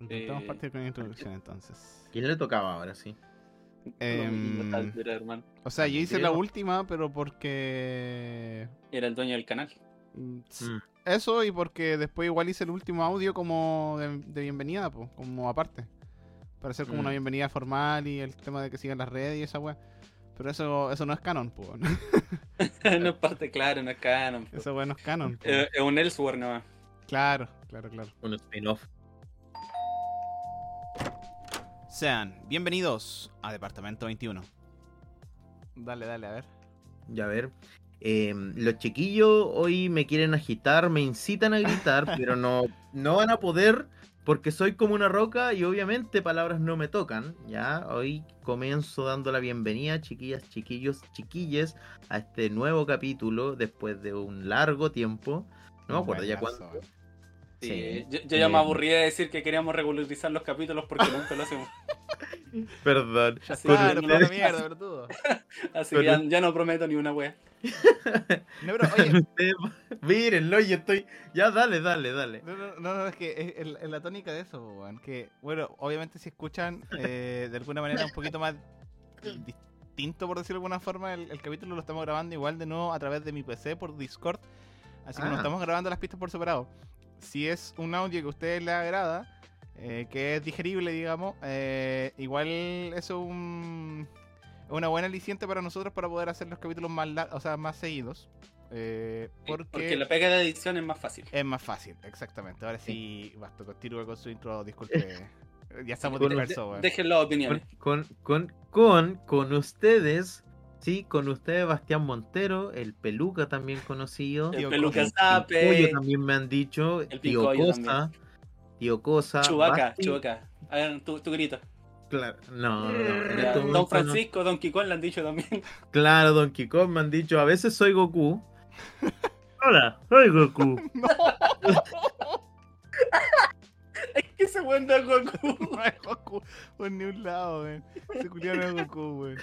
Intentamos Eh, partir con la introducción entonces. ¿Quién le tocaba ahora, sí? Em, o sea, yo hice la última, pero porque. Era el dueño del canal. mm, Mm. Eso y porque después igual hice el último audio como de, de bienvenida, pues, como aparte. Para hacer como Mm. una bienvenida formal y el tema de que sigan las redes y esa weá. Pero eso, eso no es canon, pues. no es parte, claro, no es canon. po. Esa weá no es canon. po. Eh, Es un Elsewhere nomás. Claro, claro, claro. Un spin-off. Sean bienvenidos a Departamento 21. Dale, dale, a ver. Ya a ver. eh, los chiquillos hoy me quieren agitar, me incitan a gritar, pero no, no van a poder porque soy como una roca y obviamente palabras no me tocan. Ya, hoy comienzo dando la bienvenida, chiquillas, chiquillos, chiquilles, a este nuevo capítulo después de un largo tiempo. No me acuerdo ya Buenazo, cuándo. Sí, Sí. Yo, yo ya me aburrí de decir que queríamos regularizar los capítulos porque nunca lo hacemos. Perdón. Así, Claro, que, por la ustedes- mierda, verdugo. así que Pero- ya, ya no prometo ni una wea. No, pero, oye, Mírenlo, yo estoy. Ya, dale, dale, dale. No, no, no, no, es que es, la tónica de eso, weón. Que, bueno, obviamente si escuchan eh, de alguna manera un poquito más distinto, por decirlo de alguna forma, el, el capítulo lo estamos grabando igual de nuevo a través de mi PC por Discord. Así que no Ah. estamos grabando las pistas por separado. Si es un audio que a ustedes les agrada, eh, que es digerible, digamos, eh, igual eso es un, una buena aliciente para nosotros para poder hacer los capítulos más, o sea, más seguidos. eh, porque... Porque la pega de edición es más fácil. Es más fácil, exactamente. Ahora sí, basta, continúa con su intro, disculpe. ya estamos dispersos, weón. Dejen las opiniones. Con, con, con, con ustedes, sí, con ustedes, Bastián Montero, el Peluca también conocido. El Tío peluca. Zape, también me han dicho. El Tío Cosa. Tío Cosa. Chubaca, Basti- Chubaca. A ver, tu, tu grito. Claro, no, este Don no. Francisco, Don Kikón le han dicho también. Claro, Don Kong me han dicho, a veces soy Goku. Hola, soy Goku. es que ese buen no es Goku. No es Goku por ni un lado, weón. Ese culiao no es Goku, weón.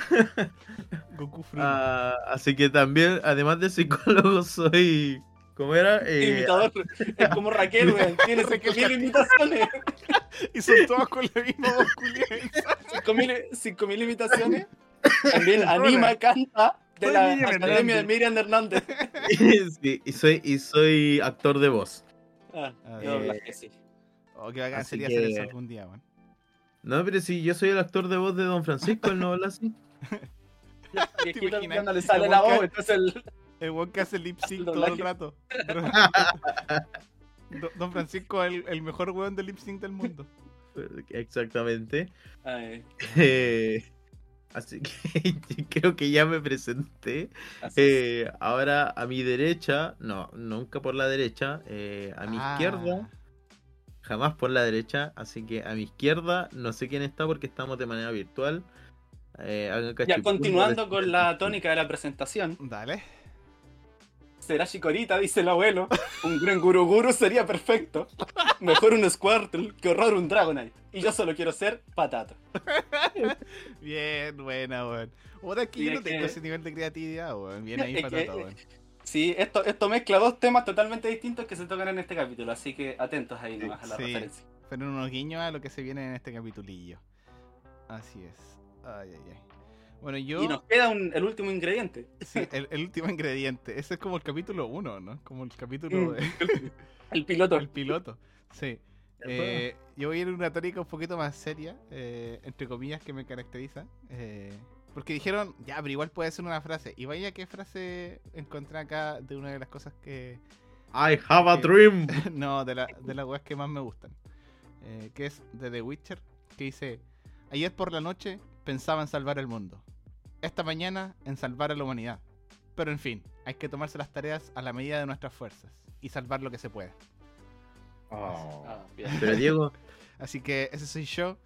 Goku Free. Ah, así que también, además de psicólogo, soy. ¿Cómo era? Eh, Imitador. Es como Raquel, weón. Tiene Raquel 5.000 imitaciones. Y son todos con la misma voz culiao. 5.000 5.000 imitaciones. También anima, canta de Soy la Miriam Academia de. Miriam Hernández. sí, y soy, y soy actor de voz. Ah, Ah, sí. Oh, qué bacán Así sería que- hacer eso algún día, weón. No, pero si yo soy el actor de voz de Don Francisco, él no habla así. No le sale El la weón voz, que- entonces el, El weón que hace lip sync todo el rato. Don- Francisco es el, el mejor weón de lip sync del mundo. Exactamente. Eh, así que creo que ya me presenté. Eh, ahora a mi derecha, no, nunca por la derecha. eh, a mi Ah, izquierda, jamás por la derecha. Así que a mi izquierda, no sé quién está porque estamos de manera virtual. Eh, Ya continuando con la tónica de la presentación, Dale. será Chikorita, dice el abuelo. Un gran Guruguru sería perfecto. Mejor un Squirtle que horror un Dragonite. Y yo solo quiero ser patata. Bien, buena, weón. Ahora que Y yo no es tengo que- ese nivel de creatividad, weón. Bien ahí, Es patata, que- weón. Sí, esto, esto mezcla dos temas totalmente distintos que se tocan en este capítulo, así que atentos ahí nomás a la Sí. referencia. Fueron unos guiños a lo que se viene en este capitulillo. Así es. Ay, ay, ay. Bueno, yo. Y nos queda un- el último ingrediente. Sí, el, el último ingrediente. Ese es como el capítulo 1, ¿no? Como el capítulo Mm. de- El piloto. el piloto. Sí. Eh, yo voy a ir en una tónica un poquito más seria, eh, entre comillas, que me caracteriza. eh, porque dijeron, ya, pero igual puede ser una frase. Y vaya qué frase encontré acá de una de las cosas que. I have a que- dream. no, de, la, de las weas que más me gustan. Eh, que es de The Witcher, que dice, ayer por la noche pensaba en salvar el mundo. Esta mañana en salvar a la humanidad. Pero en fin, hay que tomarse las tareas a la medida de nuestras fuerzas y salvar lo que se pueda. Ah, bien. Pero Diego, Así que ese soy yo,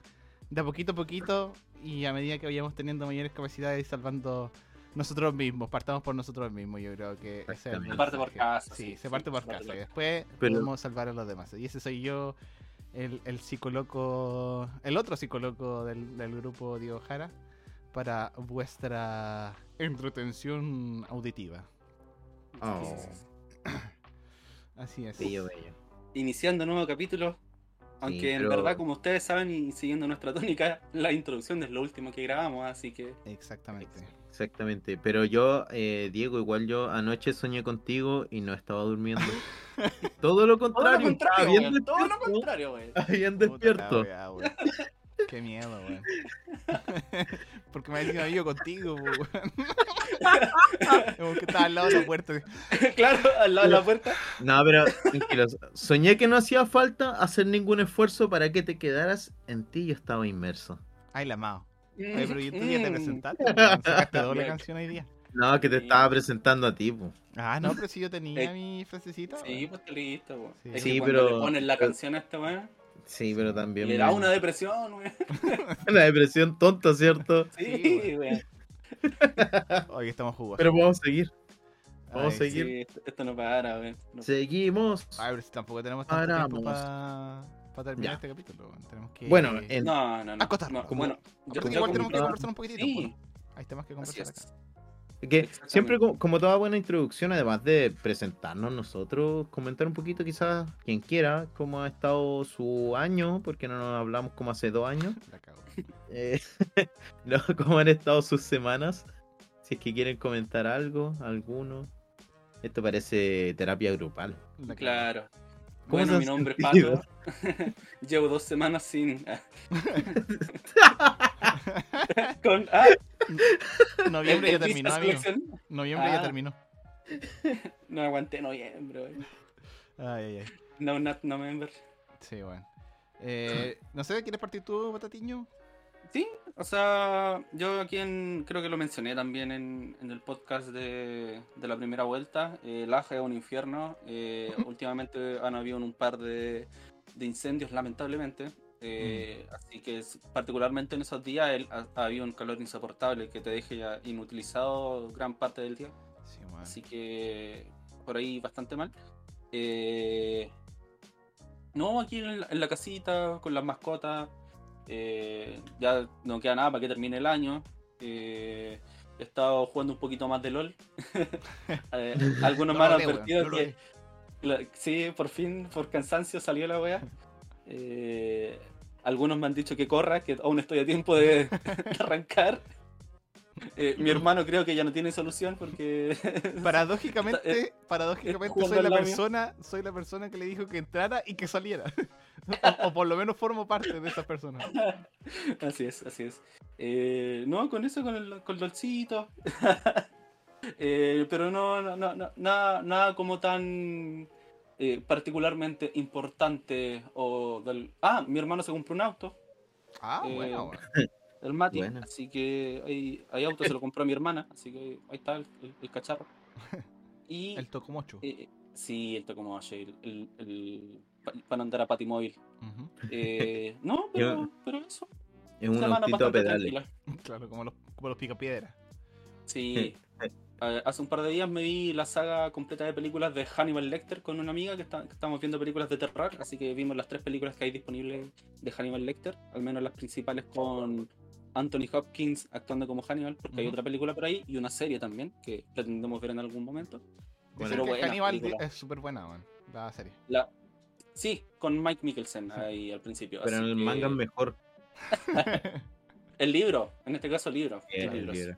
de a poquito a poquito y a medida que vayamos teniendo mayores capacidades y salvando nosotros mismos, partamos por nosotros mismos, yo creo que ese es el. Se parte por casa, Sí, sí, se parte por se casa y después Pero- podemos salvar a los demás. Y ese soy yo, el, el psicólogo, el otro psicólogo del, del grupo Diego Jara, para vuestra entretención auditiva. Oh. Así es. bello, bello. Iniciando nuevo capítulo, Aunque en pero- verdad, como ustedes saben y siguiendo nuestra tónica, la introducción es lo último que grabamos, así que Exactamente. Exactamente, pero yo, eh, Diego, igual yo anoche soñé contigo y no estaba durmiendo. Todo lo todo lo contrario, todo lo despierto, contrario, Puta la despierto. weá, weón. Qué miedo, weón. Porque me ha dicho yo contigo, weón. Como que estaba al lado de la puerta. claro, al lado de la puerta. No, pero tranquilos. Soñé que no hacía falta hacer ningún esfuerzo para que te quedaras en ti. Yo estaba inmerso. Ay, la mao. Oye, pero ¿y tú ya te Mm. presentaste? Sacaste doble canción hoy día. No, que te Sí. estaba presentando a ti, po. Ah, no, pero si yo tenía Eh, mi frasecita. Sí, pues está listo, weón. Sí. Es Sí, que cuando pero- le ponen la canción a este weón, Sí, pero también. le da una depresión, weón. una depresión tonta, ¿cierto? Sí, Sí, weón. Hoy estamos jugosos. Pero vamos a seguir. vamos a seguir. Sí, esto, esto no para, weón. No- Seguimos. Ay, pero si tampoco tenemos tanto tiempo Paramos. para terminar Ya. este capítulo. weón. Tenemos que. Bueno, en- No, no, no. Acotarnos. no, Como- Bueno, yo, igual tenemos que conversar un poquitito. Sí. Hay temas que así conversar acá. Es. Que siempre, co- como toda buena introducción, además de presentarnos nosotros, comentar un poquito, quizás, quien quiera, cómo ha estado su año, porque no nos hablamos como hace dos años, La cago. eh, no, cómo han estado sus semanas, si es que quieren comentar algo, alguno. Esto parece terapia grupal. Claro. ¿Cómo Bueno, mi nombre es sentido? Pato. Llevo dos semanas sin. Con. Ah, Noviembre ya ¿viste terminó, amigo. Noviembre ya Ah. terminó. No aguanté noviembre, weón. Ay, ay, ay. No, not November. Sí, bueno. Eh, no sé, ¿quieres partir tú, Patatiño? Sí, o sea, yo aquí en, creo que lo mencioné también en, en el podcast de, de la primera vuelta. Eh, Laja es un infierno. Eh, últimamente han habido un par de, de incendios, lamentablemente. Eh, Así que es- particularmente en esos días el- ha, ha habido un calor insoportable que te deje ya inutilizado gran parte del día. Sí. Así que por ahí bastante mal. Eh, no, aquí en la, en la casita, con las mascotas. eh, ya no queda nada para que termine el año. Eh, he estado jugando un poquito más de LOL. Eh, algunos me han No lo leo, advertido no que. la- sí, por fin, por cansancio salió la wea. Eh, algunos me han dicho que corra, que aún estoy a tiempo de, de arrancar. Eh, mi hermano creo que ya no tiene solución porque Paradójicamente, paradójicamente jugando soy la persona, soy la persona que le dijo que entrara y que saliera. o, o por lo menos formo parte de esas personas. Así es, así es. Eh, no, con eso, con el, con el dolcito. Eh, pero no, no, no, no, nada, nada como tan eh, particularmente importante. O del... Ah, mi hermano se compró un auto, Ah, Eh, bueno, el Mati. Así que hay, hay auto, se lo compró a mi hermana. Así que ahí está el, el- el cacharro. Y El Tocomocho. eh, sí, esto como el, el, el- pa- para andar a patimóvil. Ujú. Eh, no, pero, pero eso. Es un semana autito a pedales. tranquila. Claro, como los, como los picapiedras. Sí. Hace un par de días me vi la saga completa de películas de Hannibal Lecter con una amiga que, está, que estábamos viendo películas de terror, así que vimos las tres películas que hay disponibles de Hannibal Lecter, al menos las principales con Anthony Hopkins actuando como Hannibal, porque hay otra película por ahí y una serie también que pretendemos ver en algún momento. Dicen Pero que buena Hannibal película. es súper buena, man, la serie. La... Sí, con Mike Mikkelsen ahí al principio. Pero en el que- manga es mejor. El libro, en este caso el libro. los el libro.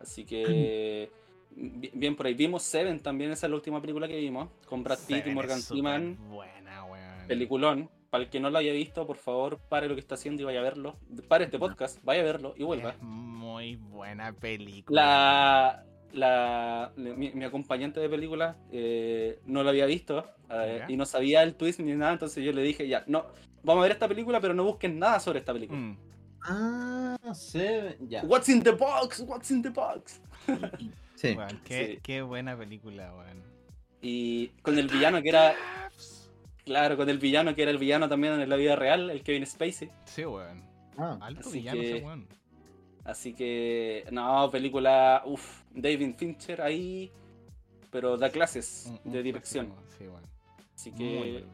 Así que bi- bien por ahí. Vimos Seven también, esa es la última película que vimos, con Brad Pitt y Morgan Freeman. Buena, weón. Peliculón. Para el que no lo haya visto, por favor, pare lo que está haciendo y vaya a verlo. Pare este podcast, vaya a verlo y vuelva. Es muy buena película. La, la, mi, mi acompañante de película eh, no lo había visto eh, y no sabía el twist ni nada, entonces yo le dije, ya, no, vamos a ver esta película, pero no busquen nada sobre esta película. Mm. Ah, Seven. Ya. What's in the box? What's in the box? Sí. Qué, Sí. qué buena película, weón. Y con el villano que era, claro, con el villano que era el villano también en la vida real, el Kevin Spacey. Sí, weón. Ah, Alto Así villano que- ese weón. Así que, no, película, uff, David Fincher ahí, pero da clases Un- un de dirección. clásico, Sí, weón. Así que.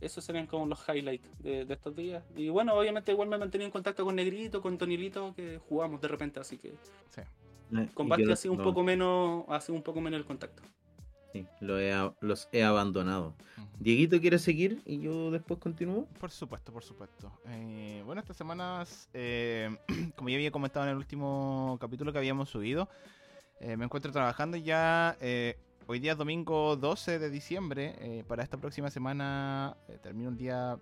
Esos serían como los highlights de, de estos días. Y bueno, obviamente igual me he mantenido en contacto con Negrito, con Tonilito, que jugamos de repente, así que Sí. Eh, con Basti ha sido un poco menos, ha sido un poco menos el contacto. Sí, lo he a- los he abandonado. Dieguito quiere seguir y yo después continúo. Por supuesto, por supuesto. Eh, bueno, estas semanas, eh, como ya había comentado en el último capítulo que habíamos subido, eh, me encuentro trabajando ya. Hoy día es domingo 12 de diciembre. eh, para esta próxima semana eh, termino el día.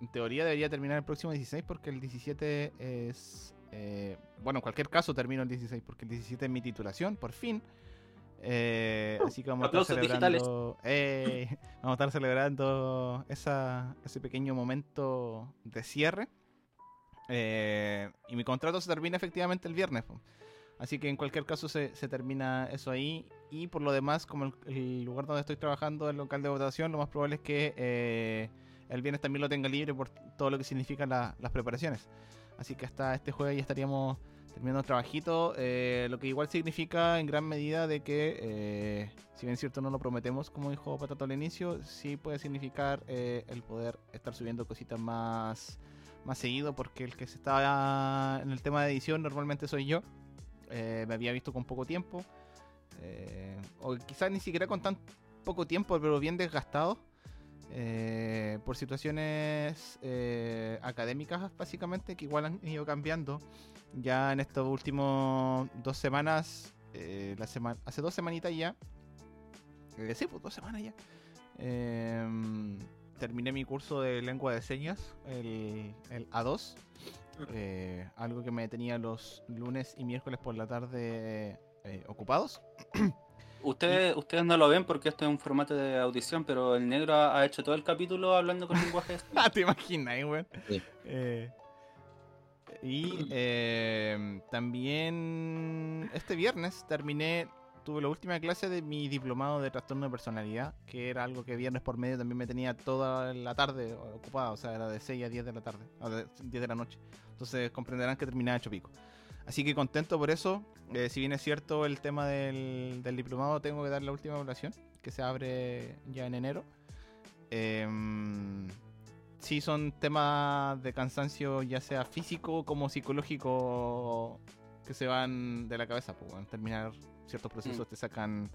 En teoría debería terminar el próximo 16 porque el 17 es. eh, bueno, en cualquier caso termino el 16 porque el 17 es mi titulación, por fin. Eh, así que vamos a estar celebrando. Vamos a estar celebrando esa, ese pequeño momento de cierre. Eh, y mi contrato se termina efectivamente el viernes. Así que en cualquier caso se, se termina eso ahí. Y por lo demás, como el, el lugar donde estoy trabajando, el local de votación, lo más probable es que eh, el viernes también lo tenga libre por todo lo que significan la- las preparaciones. Así que hasta este jueves ya estaríamos terminando el trabajito. eh, lo que igual significa en gran medida de que, eh, si bien es cierto no lo prometemos, como dijo Patato al inicio, sí puede significar eh, el poder estar subiendo cositas más, más seguido, porque el que se está en el tema de edición normalmente soy yo. Eh, me había visto con poco tiempo. eh, o quizás ni siquiera con tan poco tiempo, pero bien desgastado. eh, por situaciones académicas básicamente que igual han ido cambiando ya en estos últimos dos semanas la semana hace dos semanitas ya sí pues dos semanas ya terminé mi curso de lengua de señas el A2 eh, algo que me tenía los lunes y miércoles por la tarde eh, ocupados Ustedes, ustedes no lo ven porque esto es un formato de audición, pero el negro ha, ha hecho todo el capítulo hablando con lenguaje. Ah, te imaginas, eh, weón. Sí. Eh, y eh, también este viernes terminé, tuve la última clase de mi diplomado de trastorno de personalidad, que era algo que viernes por medio también me tenía toda la tarde ocupada, o sea, era de 6 a 10 de la tarde, o de 10 de la noche. Entonces comprenderán que terminaba hecho pico. Así que contento por eso. Eh, si bien es cierto el tema del, del diplomado, tengo que dar la última evaluación, que se abre ya en enero. Em, sí son temas de cansancio ya sea físico como psicológico que se van de la cabeza, pues terminar ciertos procesos Mm. te sacan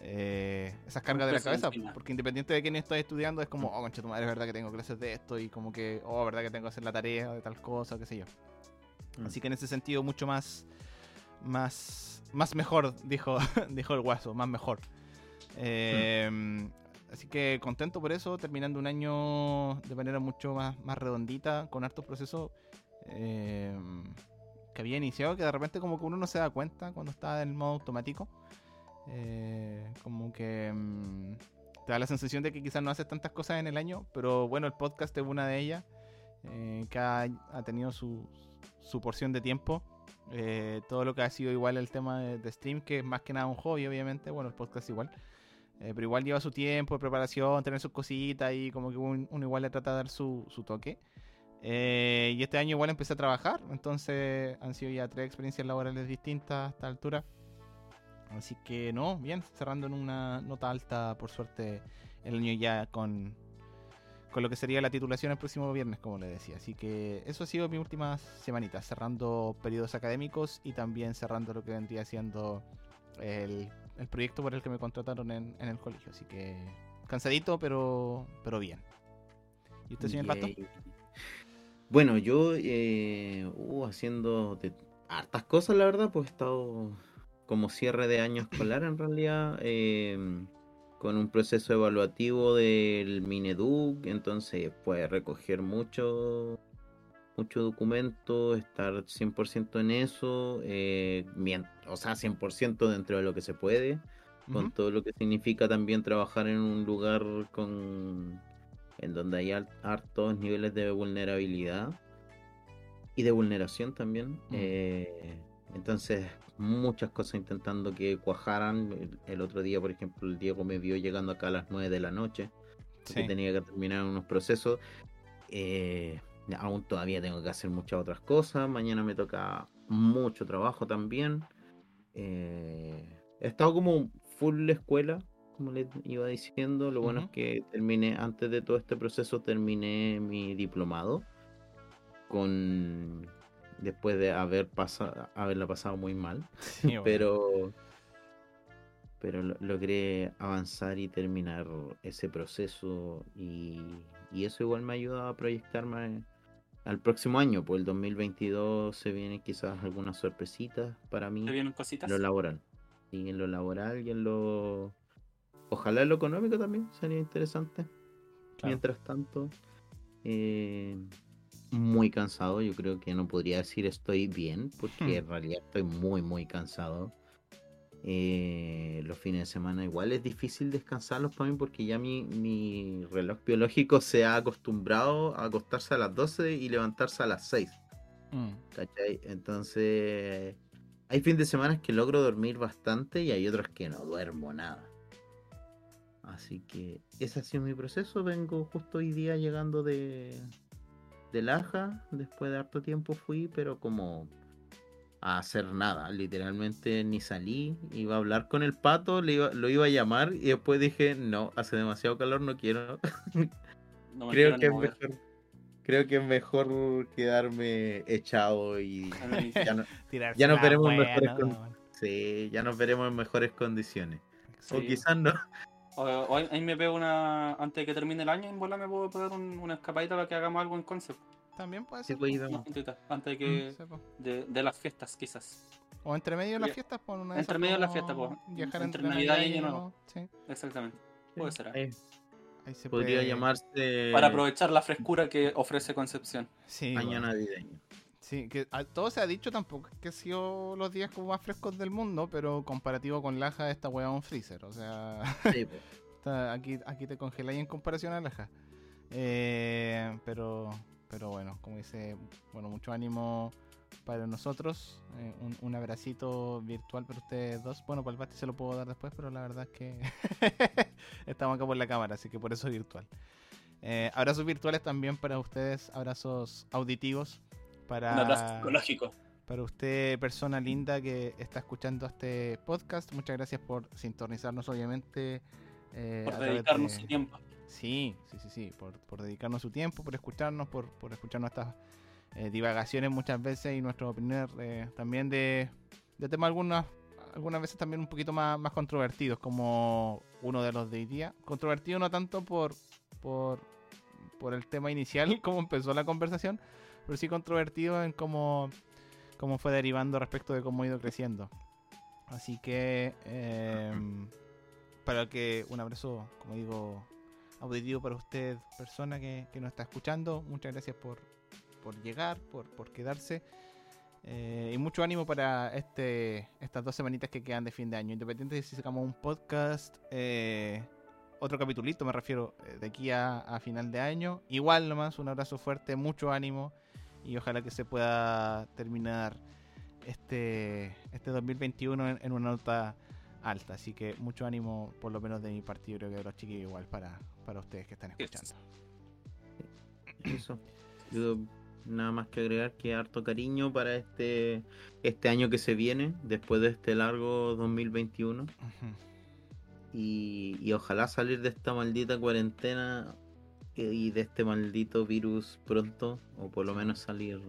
eh, esas cargas de la cabeza, encima. porque independiente de quién estás estudiando es como, oh, concha tu madre, es verdad que tengo clases de esto y como que, oh, verdad que tengo que hacer la tarea de tal cosa, qué sé yo. Mm. Así que en ese sentido mucho más más más mejor, dijo dijo el guaso, más mejor. Eh, Así que contento por eso, terminando un año de manera mucho más, más redondita, con hartos procesos eh, que había iniciado, que de repente como que uno no se da cuenta cuando está en modo automático. Eh, como que mm, te da la sensación de que quizás no haces tantas cosas en el año, pero bueno, el podcast es una de ellas, eh, que ha, tenido su, su porción de tiempo. Eh, todo lo que ha sido igual el tema de, stream, que es más que nada un hobby, obviamente, bueno, el podcast igual. Eh, pero igual lleva su tiempo de preparación, tener sus cositas y como que un- uno igual le trata de dar su, su toque. Eh, y este año igual empecé a trabajar, entonces han sido ya tres experiencias laborales distintas a esta altura. Así que no, bien, cerrando en una nota alta, por suerte, el año ya con, con lo que sería la titulación el próximo viernes, como le decía. Así que eso ha sido mis últimas semanitas, cerrando periodos académicos y también cerrando lo que vendría siendo el, el proyecto por el que me contrataron en, en el colegio. Así que cansadito, pero, pero bien. ¿Y usted, señor Pasto? Bueno, yo eh, uh, haciendo de hartas cosas, la verdad, pues he estado como cierre de año escolar en realidad, eh, con un proceso evaluativo del Mineduc, entonces puede recoger mucho, mucho documento, estar 100% en eso, eh, o sea, 100% dentro de lo que se puede con todo lo que significa también trabajar en un lugar con en donde hay hartos niveles de vulnerabilidad y de vulneración también. Eh, entonces, muchas cosas intentando que cuajaran. El, el otro día, por ejemplo, el Diego me vio llegando acá a las 9 de la noche, tenía que terminar unos procesos. Eh, aún todavía tengo que hacer muchas otras cosas. Mañana me toca mucho trabajo también. Eh, he estado como full escuela, como les iba diciendo. Lo bueno es que terminé, antes de todo este proceso, terminé mi diplomado. Con después de haber pasado, haberla pasado muy mal. Sí, bueno. Pero pero lo- logré avanzar y terminar ese proceso y, y eso igual me ayuda a proyectarme al próximo año, pues el 2022 se vienen quizás algunas sorpresitas para mí lo laboral. Y en lo laboral y en lo... Ojalá lo económico también sería interesante. Claro. Mientras tanto, eh, muy cansado. Yo creo que no podría decir estoy bien, porque Hmm. en realidad estoy muy, muy cansado. Eh, los fines de semana igual es difícil descansarlos para mí porque ya mi, mi reloj biológico se ha acostumbrado a acostarse a las 12 y levantarse a las 6. Mm. ¿Cachai? Entonces, hay fines de semana que logro dormir bastante y hay otros que no duermo nada. Así que ese ha sido mi proceso. Vengo justo hoy día llegando de, de Laja. Después de harto tiempo fui, pero como a hacer nada. Literalmente ni salí. Iba a hablar con el pato, le iba- lo iba a llamar y después dije, no, hace demasiado calor, no quiero. No me creo que es mejor. Creo que es mejor quedarme echado y ya no, Ya nos veremos en mejores con- weón. Sí, ya nos veremos en mejores condiciones. O quizás no. O, o ahí ahí me pego una. Antes de que termine el año, en bola me puedo pegar un- una escapadita para que hagamos algo en concept. También puede Sí, ser. pues. Una juntita, Antes de Mm, que. sí, po. De, de las fiestas, quizás. O entre medio de las fiestas, por una entre medio de las fiestas, po. Viajar Entre entre, Navidad y Año Nuevo, Sí, Exactamente. Puede ser. Ahí ahí se podría puede- llamarse Para aprovechar la frescura que ofrece Concepción. Sí, año navideño. Sí, que a- todo se ha dicho tampoco que ha sido los días como más frescos del mundo, pero comparativo con Laja, esta weá es un freezer. O sea, Sí, po. está- aquí, aquí te congeláis en comparación a Laja. Eh, pero, pero bueno, como dice, bueno, mucho ánimo para nosotros. eh, un, un abracito virtual para ustedes dos. Bueno, para el Basti se lo puedo dar después, pero la verdad es que estamos acá por la cámara, así que por eso es virtual. Eh, abrazos virtuales también para ustedes, abrazos auditivos. Para, Un abrazo psicológico. para usted, persona linda que está escuchando este podcast, muchas gracias por sintonizarnos, obviamente. eh, Por dedicarnos de- su tiempo. Sí, sí, sí, sí, por, por dedicarnos su tiempo, por escucharnos, por, por escuchar nuestras eh, divagaciones muchas veces y nuestras opiniones eh, también de, de temas algunas, algunas veces también un poquito más, más controvertidos, como uno de los de hoy día. Controvertido no tanto por, por, por el tema inicial, como empezó la conversación, pero sí controvertido en cómo, cómo fue derivando respecto de cómo ha ido creciendo. Así que, em, para que un abrazo, como digo, auditivo para usted, persona que, que nos está escuchando. Muchas gracias por, por llegar, por, por quedarse. Eh, y mucho ánimo para este estas dos semanitas que quedan de fin de año. Independiente de si sacamos un podcast, eh, otro capitulito, me refiero, eh, de aquí a, a final de año. Igual nomás, un abrazo fuerte, mucho ánimo. Y ojalá que se pueda terminar este, este 2021 en, en una nota alta. Así que mucho ánimo, por lo menos de mi partido, creo que de los chiquillos igual para, para ustedes que están escuchando. Eso. Yo nada más que agregar que harto cariño para este este año que se viene, después de este largo 2021. Ujú. Y, y ojalá salir de esta maldita cuarentena y de este maldito virus pronto, o por lo menos salir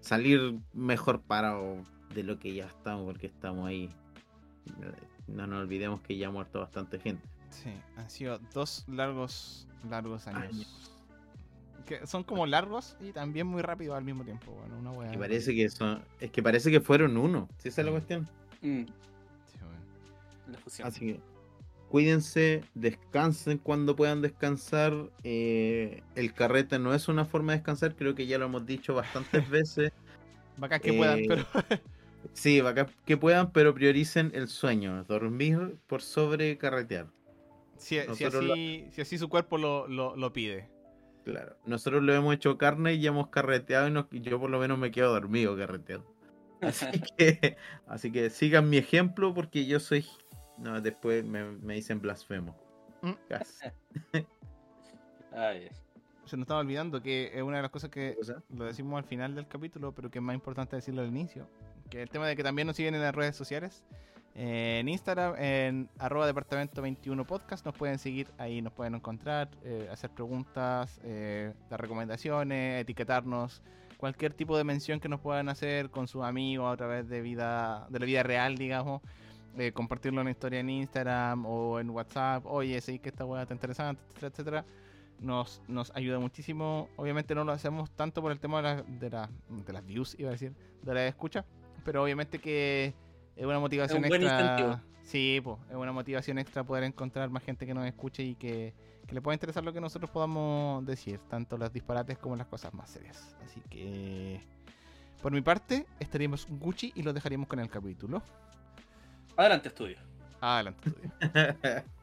salir mejor parado de lo que ya estamos, porque estamos ahí. No nos olvidemos que ya ha muerto bastante gente. Sí, han sido dos largos, largos años. Años. Que son como largos y también muy rápidos al mismo tiempo. Bueno, una Y parece que son, es que parece que fueron uno, si esa es la cuestión. Mm, Sí, bueno. la fusión. Así que cuídense, descansen cuando puedan descansar. eh, el carrete no es una forma de descansar, creo que ya lo hemos dicho bastantes veces. Bacán que puedan, Eh, pero Sí, bacán que puedan, pero prioricen el sueño, dormir por sobre carretear. si, así, si así su cuerpo lo, lo, lo pide. Claro. Nosotros lo hemos hecho carne y ya hemos carreteado y nos- yo por lo menos me quedo dormido carreteado. Así que, así que sigan mi ejemplo porque yo soy... No, después me, me dicen blasfemo. Mm. Casi. Ay, Se nos estaba olvidando que es una de las cosas que lo decimos al final del capítulo, pero que es más importante decirlo al inicio. Que el tema de que también nos siguen en las redes sociales. Eh, en Instagram, en arroba departamento 21 podcast, nos pueden seguir, ahí nos pueden encontrar, eh, hacer preguntas, eh, dar recomendaciones, etiquetarnos, cualquier tipo de mención que nos puedan hacer con sus amigos a través de vida, de la vida real, digamos. Eh, compartirlo en historia en Instagram o en WhatsApp. Oye, sí que esta weá está interesante, etcétera, etcétera. Nos, nos ayuda muchísimo. Obviamente no lo hacemos tanto por el tema de, la- de, la- de las views, iba a decir, de la escucha. Pero obviamente que es una motivación Es un extra. incentivo. Sí, pues, es una motivación extra poder encontrar más gente que nos escuche y que, que le pueda interesar lo que nosotros podamos decir, tanto las disparates como las cosas más serias. Así que, por mi parte, estaríamos Gucci y lo dejaríamos con el capítulo. Adelante, estudio. Adelante. estudio.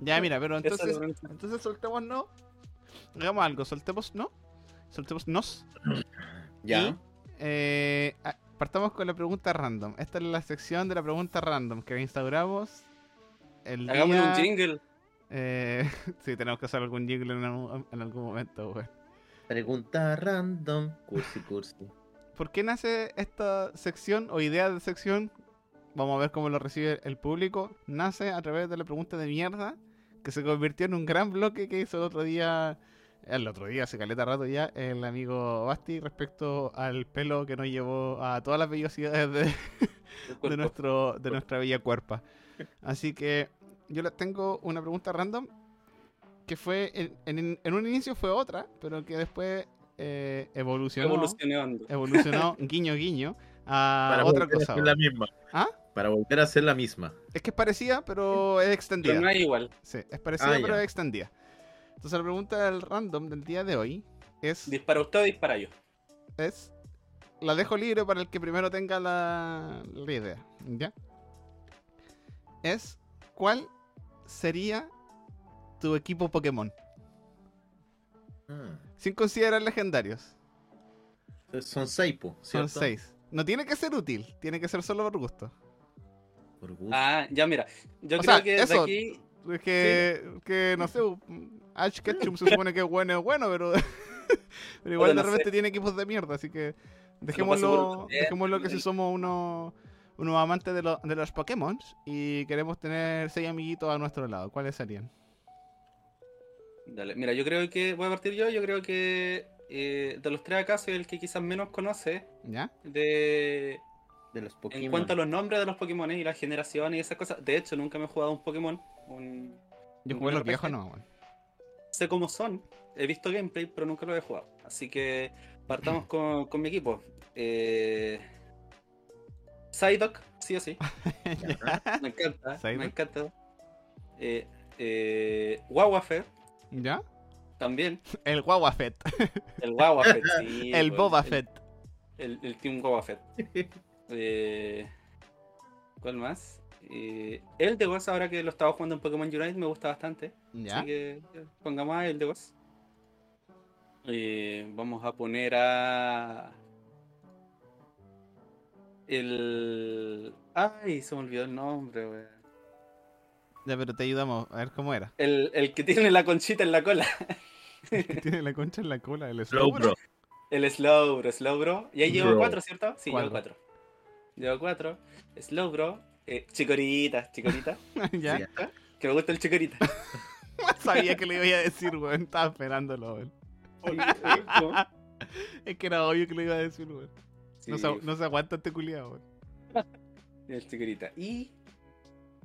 Ya, mira, pero entonces, entonces soltemos no. Hagamos algo, soltemos no. Soltemos nos. Ya. Y, eh, partamos con la pregunta random. Esta es la sección de la pregunta random que instauramos el Hagamos día... un jingle. Eh, sí, tenemos que hacer algún jingle en, algún- en algún momento, güey. Pregunta random. Cursi, cursi. ¿Por qué nace esta sección o idea de sección? Vamos a ver cómo lo recibe el público. Nace a través de la pregunta de mierda que se convirtió en un gran bloque que hizo el otro día, el otro día, hace caleta rato ya, el amigo Basti respecto al pelo que nos llevó a todas las vellosidades de, nuestro, de nuestra bella cuerpa. Así que yo les tengo una pregunta random que fue, en, en- en un inicio fue otra, pero que después eh, evolucionó, Evolucionando. evolucionó guiño guiño a Para otra volver a cosa. hacer la misma. ¿Ah? Para volver a hacer la misma. Es que es parecida, pero es extendida. Pero no es igual. Sí, es parecida, Ah, pero ya. es extendida. Entonces la pregunta del random del día de hoy es, Dispara usted o dispara yo. es la dejo libre para el que primero tenga la, la idea, ¿ya? Es ¿cuál sería tu equipo Pokémon? Ah. Sin considerar legendarios. Son seis, po, Son seis. No tiene que ser útil, tiene que ser solo por gusto. Por gusto. Ah, ya mira. Yo O creo sea, que de eso- aquí. Es que, que no sé, Ash Ketchum se supone que es bueno, es bueno, pero, pero igual Bueno, de no repente sé. tiene equipos de mierda, así que dejémoslo, dejémoslo que si y- somos unos, unos amantes de, lo- de los Pokémon y queremos tener seis amiguitos a nuestro lado, ¿cuáles serían? Dale, mira, yo creo que. Voy a partir yo. Yo creo que. eh, de los tres acá soy el que quizás menos conoce. ¿Ya? De. de los Pokémon. En cuanto a los nombres de los Pokémon y las generaciones y esas cosas. De hecho, nunca me he jugado un Pokémon. Un... Yo un jugué los viejos, no. Sé cómo son. He visto gameplay, pero nunca lo he jugado. Así que partamos con, con mi equipo. Eh... Psyduck, sí o sí. Me encanta. Psyduck. Me encanta. Eh, eh, Wawafet ¿Ya? también. El Guagua Fett, El Wawafet, sí. el pues, Boba el- Fett. El, el Team Wawafet. Eh, ¿Cuál más? Eh, el de Ghost, ahora que lo estaba jugando en Pokémon Unite, me gusta bastante. ¿Ya? Así que pongamos a el de Ghost. Eh, vamos a poner a. El. Ay, se me olvidó el nombre, wey. Ya, pero te ayudamos a ver cómo era. El, el que tiene la conchita en la cola. Que tiene la concha en la cola, el Slowbro. El Slowbro, Slowbro. Y ahí llevo cuatro, ¿cierto? Sí, llevo cuatro. Llevo cuatro. Slowbro. Eh, chicorita, chicorita. ¿Ya? Ya. que me gusta el chicorita. Sabía que le iba a decir, weón. Estaba esperándolo, weón. Es que era obvio que lo iba a decir, weón. Sí, No, se, no se aguanta este culiado, el chicorita. Y.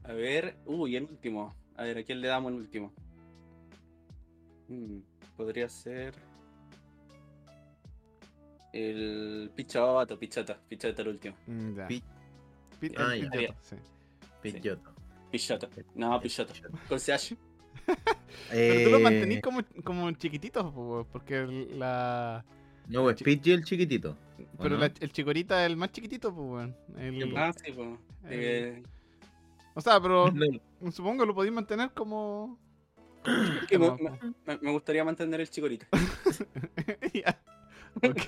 A ver. Uy, el último. A ver, ¿a quién le damos el último? Mm, podría ser. El Pichoto, Pichoto, Pichoto el último. Mm, Ya. Pi- Pi- Ah, el sí. Pidgeotto. Pichoto. No, Pichoto. Con CH. Pero tú lo Eh, mantenís como, como chiquitito, po, weón, porque la. No, es Pidgey el chiquitito. ¿o Pero no? la- el chicorita es el más chiquitito, pues, weón. El- Ah, sí, pues. Eh, O sea, pero No, supongo lo podéis mantener como. que me, como- me- me gustaría mantener el chicorita. Ya. Ok.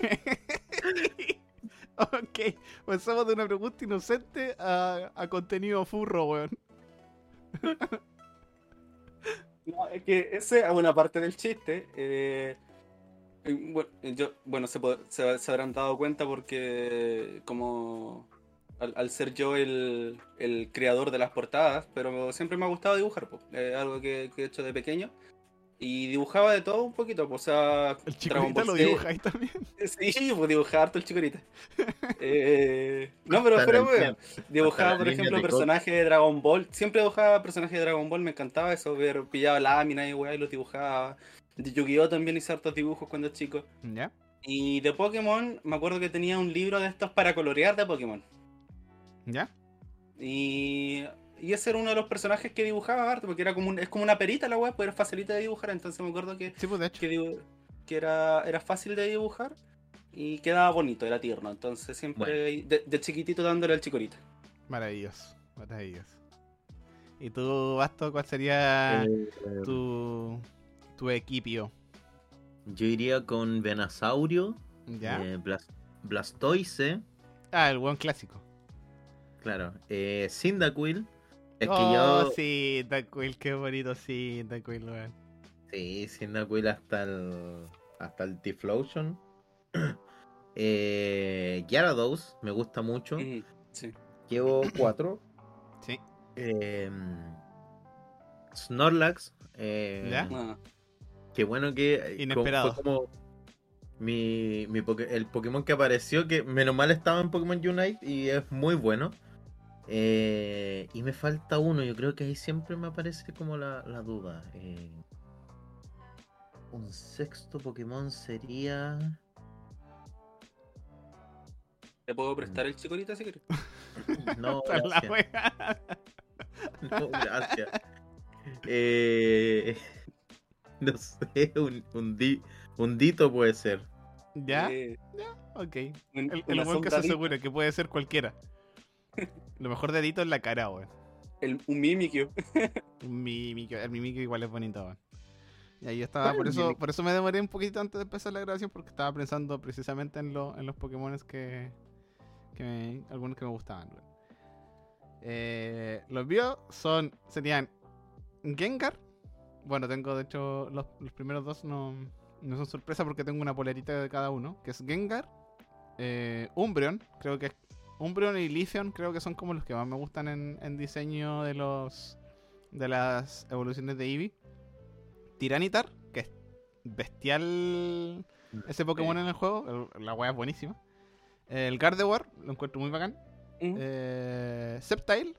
ok. Pasamos de una pregunta inocente a, a contenido furro, weón. No, es que esa es una parte del chiste. eh, bueno, yo, bueno se, pod- se- se habrán dado cuenta porque como al, al ser yo el, el creador de las portadas, pero siempre me ha gustado dibujar, po, es algo que, que he hecho de pequeño. Y dibujaba de todo un poquito, pues, o sea, El chicorita lo ahí también. Sí, pues dibujaba harto el chicorita. Eh, no, pero fuera, weón. Dibujaba, por ejemplo, de personajes de Dragon Ball. Siempre dibujaba personajes de Dragon Ball, me encantaba eso, ver, pillaba láminas y weá y los dibujaba. De Yu-Gi-Oh! también hice hartos dibujos cuando chico. ¿Ya? Y de Pokémon, me acuerdo que tenía un libro de estos para colorear de Pokémon. ¿Ya? Y, y ese era uno de los personajes que dibujaba harto, porque era como un- es como una perita la web, pero era facilita de dibujar. Entonces me acuerdo que, Sí, pues de hecho. que, dibu- que era, era fácil de dibujar y quedaba bonito, era tierno. Entonces siempre de, de chiquitito dándole al chicorita. Maravilloso, maravilloso. ¿Y tú, Basto, cuál sería Eh, tu, tu equipio? yo iría con Venasaurio, ¿Ya? eh, Blas- Blastoise, Ah, el buen clásico. claro, eh, Cyndaquil. Es que oh, yo. sí, Taquil, qué bonito, sí, Taquil, weón. Sí, Cyndaquil hasta el. Hasta el Tiflotion. eh, Gyarados, me gusta mucho. Mm, sí. Llevo cuatro. Sí, Eh, Snorlax. eh, ¿Ya? Qué bueno que eh, Inesperado. fue como mi, mi Poké- el Pokémon que apareció, que menos mal estaba en Pokémon Unite y es muy bueno. Eh, y me falta uno, yo creo que ahí siempre me aparece como la, la duda. Eh, un sexto Pokémon sería... ¿Te puedo prestar el chicorita si quieres? No, gracias. No, gracias. Eh, no sé, un, un, di- un dito puede ser. ¿Ya? Eh, Ok. un- El, el buen que se asegura que puede ser cualquiera. Lo mejor dedito en la cara, weón. el- un Mimikyu. Un Mimikyu, el Mimikyu igual es bonito, weón. Y ahí estaba, ¿Cuál por es eso, por eso me demoré un poquito antes de empezar la grabación, porque estaba pensando precisamente en, lo- en los Pokémon que, que me- algunos que me gustaban, weón. Eh, los míos son, serían Gengar. Bueno, tengo de hecho los, los primeros dos no, no son sorpresa porque tengo una polerita de cada uno, que es Gengar, eh, Umbreon, creo que es Umbreon y Leafeon creo que son como los que más me gustan en, en diseño de los de las evoluciones de Eevee. Tiranitar, que es bestial ese Pokémon en el juego, el- la wea es buenísima. El Gardevoir, lo encuentro muy bacán. Mm. Eh, Sceptile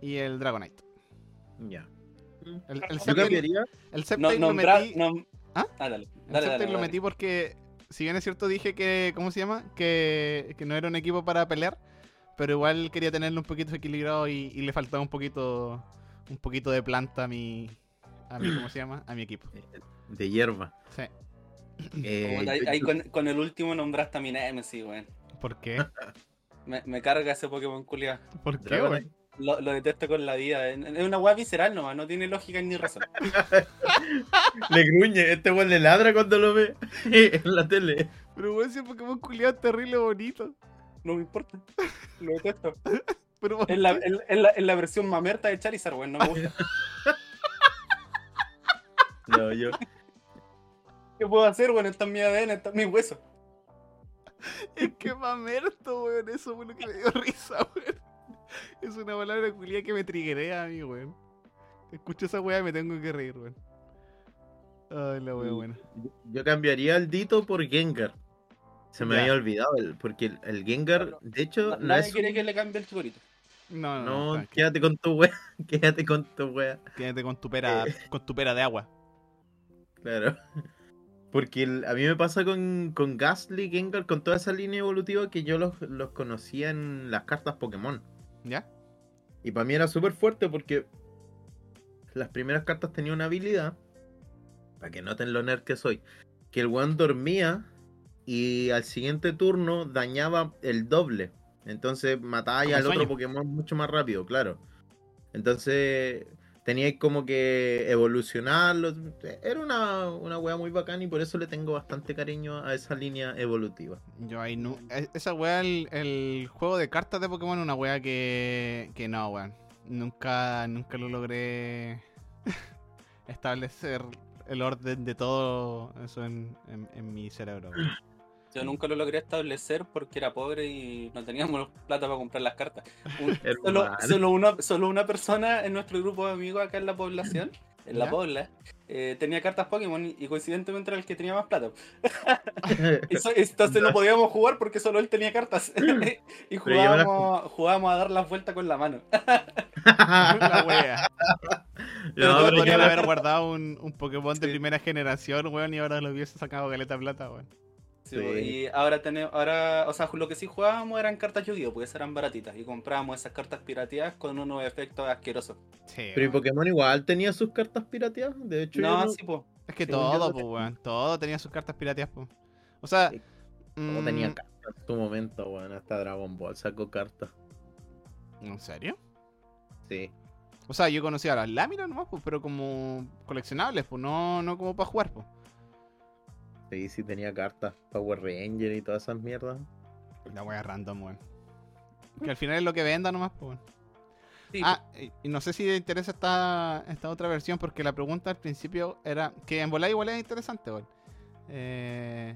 y el Dragonite. Ya. El, el Yo cambiaría. el No, Sceptile lo nombra- metí, nom- ¿Ah? Ah, dale. el Dale, lo dale. metí porque, si bien es cierto, dije que, ¿cómo se llama? Que, que no era un equipo para pelear, pero igual quería tenerlo un poquito equilibrado y, y le faltaba un poquito, un poquito de planta a mi, a mi, ¿cómo se llama? A mi equipo. De hierba. Sí. Eh, ahí con, con el último nombraste a mi Nemesis, weón. ¿Por qué? Me, me carga ese Pokémon culiado. ¿Por qué, weón? Lo, lo detesto con la vida. Es una weá visceral nomás, no tiene lógica ni razón. Le gruñe, este weón le ladra cuando lo ve en la tele. Pero weón, ese Pokémon culiado es terrible bonito. No me importa. Lo detesto. Pero ¿por Es la, es- es la- es la versión mamerta de Charizard, weón. No me gusta. No, yo. ¿Qué puedo hacer, weón? Está en mi ADN, está en mi hueso. Es que mamerto, weón. Eso fue lo que me dio risa, weón. Es una palabra culiada que me triguea a mí, weón. Escucho esa weá y me tengo que reír, weón. Ay, la weá buena. Yo cambiaría el Dito por Gengar. Se me Ya. había olvidado, el- porque el, el Gengar, de hecho, Na- no Nadie es. quiere un- que le cambie el chicorito. No, no, No, no. tranqui. quédate con tu wea. Quédate con tu wea. Quédate con tu pera, con tu pera de agua. Claro. Porque el- a mí me pasa con, con Gastly, Gengar, con toda esa línea evolutiva que yo los, los conocía en las cartas Pokémon. ¿Ya? Y para mí era súper fuerte porque las primeras cartas tenían una habilidad, para que noten lo nerd que soy, que el weón dormía y al siguiente turno dañaba el doble. Entonces mataba Como al otro. Pokémon mucho más rápido, claro. Entonces teníais como que evolucionarlo. Era una, una wea muy bacana y por eso le tengo bastante cariño a esa línea evolutiva. Yo ahí no. e- Esa weá, el, juego de cartas de Pokémon, una weá que. que no, weón. Nunca, nunca lo logré establecer el orden de todo eso en, en- mi cerebro. Yo nunca lo logré establecer porque era pobre y no teníamos plata para comprar las cartas. Un- solo, solo una, solo una persona en nuestro grupo de amigos acá en la población en la. Pobla, eh, tenía cartas Pokémon y coincidentemente era el que tenía más plata. Entonces no podíamos jugar porque solo él tenía cartas. y jugábamos, jugábamos a dar las vueltas con la mano. La wea. No, Pero podrían yo- haber guardado un, un Pokémon de Sí. primera generación, weón, y ahora lo hubiese sacado caleta plata, weón. Sí, Sí. Y ahora tenemos, ahora, o sea, lo que sí jugábamos eran cartas Yu-Gi-Oh! porque eran baratitas. Y comprábamos esas cartas pirateadas con unos efectos asquerosos. Sí, Pero y. Pokémon igual tenía sus cartas pirateadas. De hecho, No, no- sí, pues. Es que todo, pues, weón. Todo tenía sus cartas pirateadas, pues. O sea. Sí, no mm, tenía cartas en su momento, weón. Hasta Dragon Ball sacó cartas. ¿En serio? Sí. O sea, yo conocía las láminas nomás, pues, pero como coleccionables, pues, no, no como para jugar, pues. Sí, sí tenía cartas. Power Ranger y todas esas mierdas. La wea random, weón. Que al final es lo que venda nomás, pues. Sí, Ah, y- no sé si te interesa esta, esta otra versión, porque la pregunta al principio era. Que en volar igual es interesante, weón. Eh,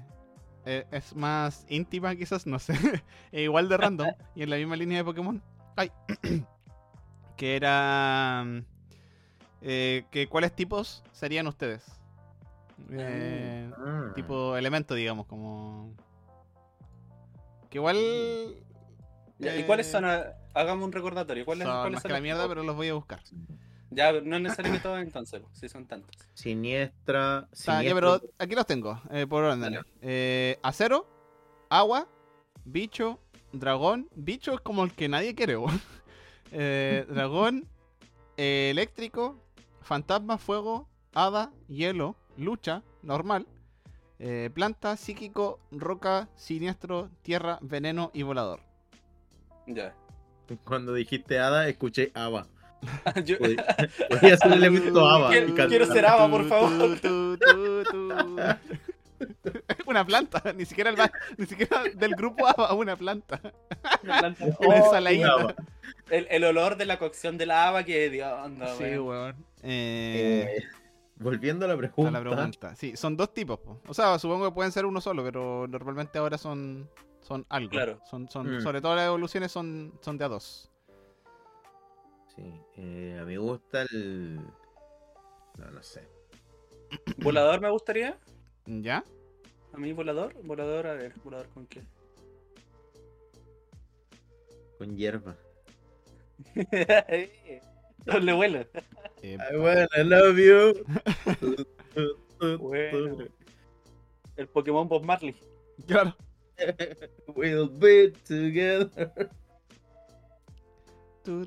eh, es más íntima, quizás, no sé. e igual de random. y en la misma línea de Pokémon. Ay. que era. mm, eh, que ¿Cuáles tipos serían ustedes? Eh, Ah. tipo elemento, digamos, como. Que igual. Ya, ¿Y eh, cuáles son? Ah, Hagamos un recordatorio. ¿Cuáles, son cuáles más son que la mierda, tipos? pero los voy a buscar. Ya, no es necesario que todos entonces, si son tantos. Siniestra. Ah, pero aquí los tengo, eh, por orden. Eh, acero, agua, bicho, dragón. Bicho es como el que nadie quiere. Eh, dragón, eh, eléctrico, fantasma, fuego, hada, hielo, lucha, normal. eh, planta, psíquico, roca, siniestro, tierra, veneno y volador. Ya. Cuando dijiste Hada, escuché Ava. Yo- Voy voy a hacer el elemento Ava. Quiero- ser Ava, por favor. Tu, tu, tu, tu. Una planta, ni siquiera, el ni siquiera del grupo Ava, una planta. una planta. Una Oh, el, el olor de la cocción de la haba que de onda, Sí, weón. weón. Eh, Eh, volviendo a la a pregunta. la pregunta. Sí, son dos tipos. po. O sea, supongo que pueden ser uno solo, pero normalmente ahora son, son algo. Claro. Son, son, Mm. Sobre todo las evoluciones son, son de a dos. Sí, eh, a mí me gusta el. No, no sé. ¿Volador me gustaría? ¿Ya? ¿A mí volador? Volador, a ver, volador con qué. Con hierba. Doble vuelo. I wanna love you. Bueno. El Pokémon Bob Marley. claro. We'll be together.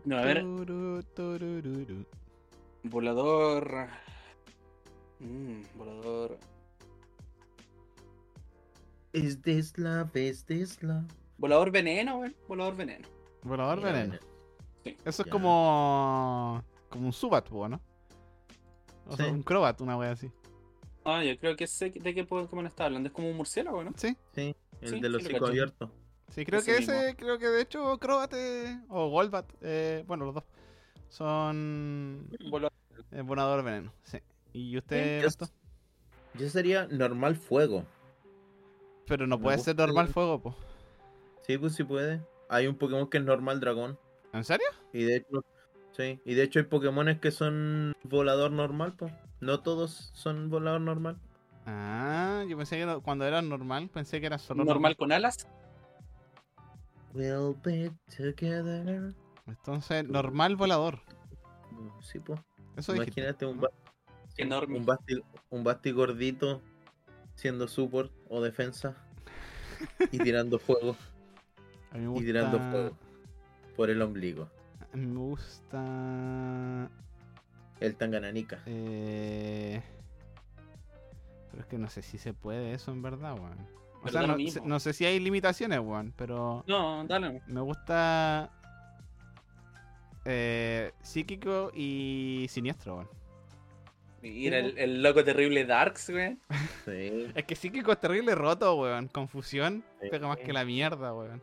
No, a ver. Volador. Mm, volador. Is this love? Is this love? Volador veneno, weón. Volador veneno. Volador veneno. Sí. Eso es Ya. como. Como un Subat, ¿no? O sea, un Crobat, una wea así. Ah, yo creo que sé de qué Pokémon está hablando. Es como un murciélago, ¿no? Sí. Sí, el Sí, del sí lo hocico cacho. abierto. Sí, creo Ese que mismo. ese, creo que de hecho Crobat eh, o Golbat, eh, bueno, los dos son Volador. eh, volador veneno. Sí. ¿Y usted, Yo-? Yo sería normal fuego. Pero no me puede ser normal el- fuego, po. Sí, pues sí puede. Hay un Pokémon que es normal dragón. ¿En serio? Y de hecho, sí. Y de hecho hay Pokémones que son volador normal, pues. No todos son volador normal. Ah, yo pensé que cuando era normal, pensé que era solo Normal con alas. We'll be together. Entonces, normal volador. Sí, pues. Eso dijiste. Imagínate un, ¿no? ba- Enorme. un, basti, un basti gordito siendo support o defensa y tirando fuego A mí me y tirando gusta- fuego por el ombligo. a mí Me gusta. El Tangananika. Eh... Pero es que no sé si se puede eso en verdad, weón. O Pero sea, no, no sé si hay limitaciones, weón, pero No, dale. me gusta eh, psíquico y siniestro, weón. Mira, el, el loco terrible Darks, güey. Sí, Es que psíquico es terrible roto, weón. Confusión Sí. pega más que la mierda, weón.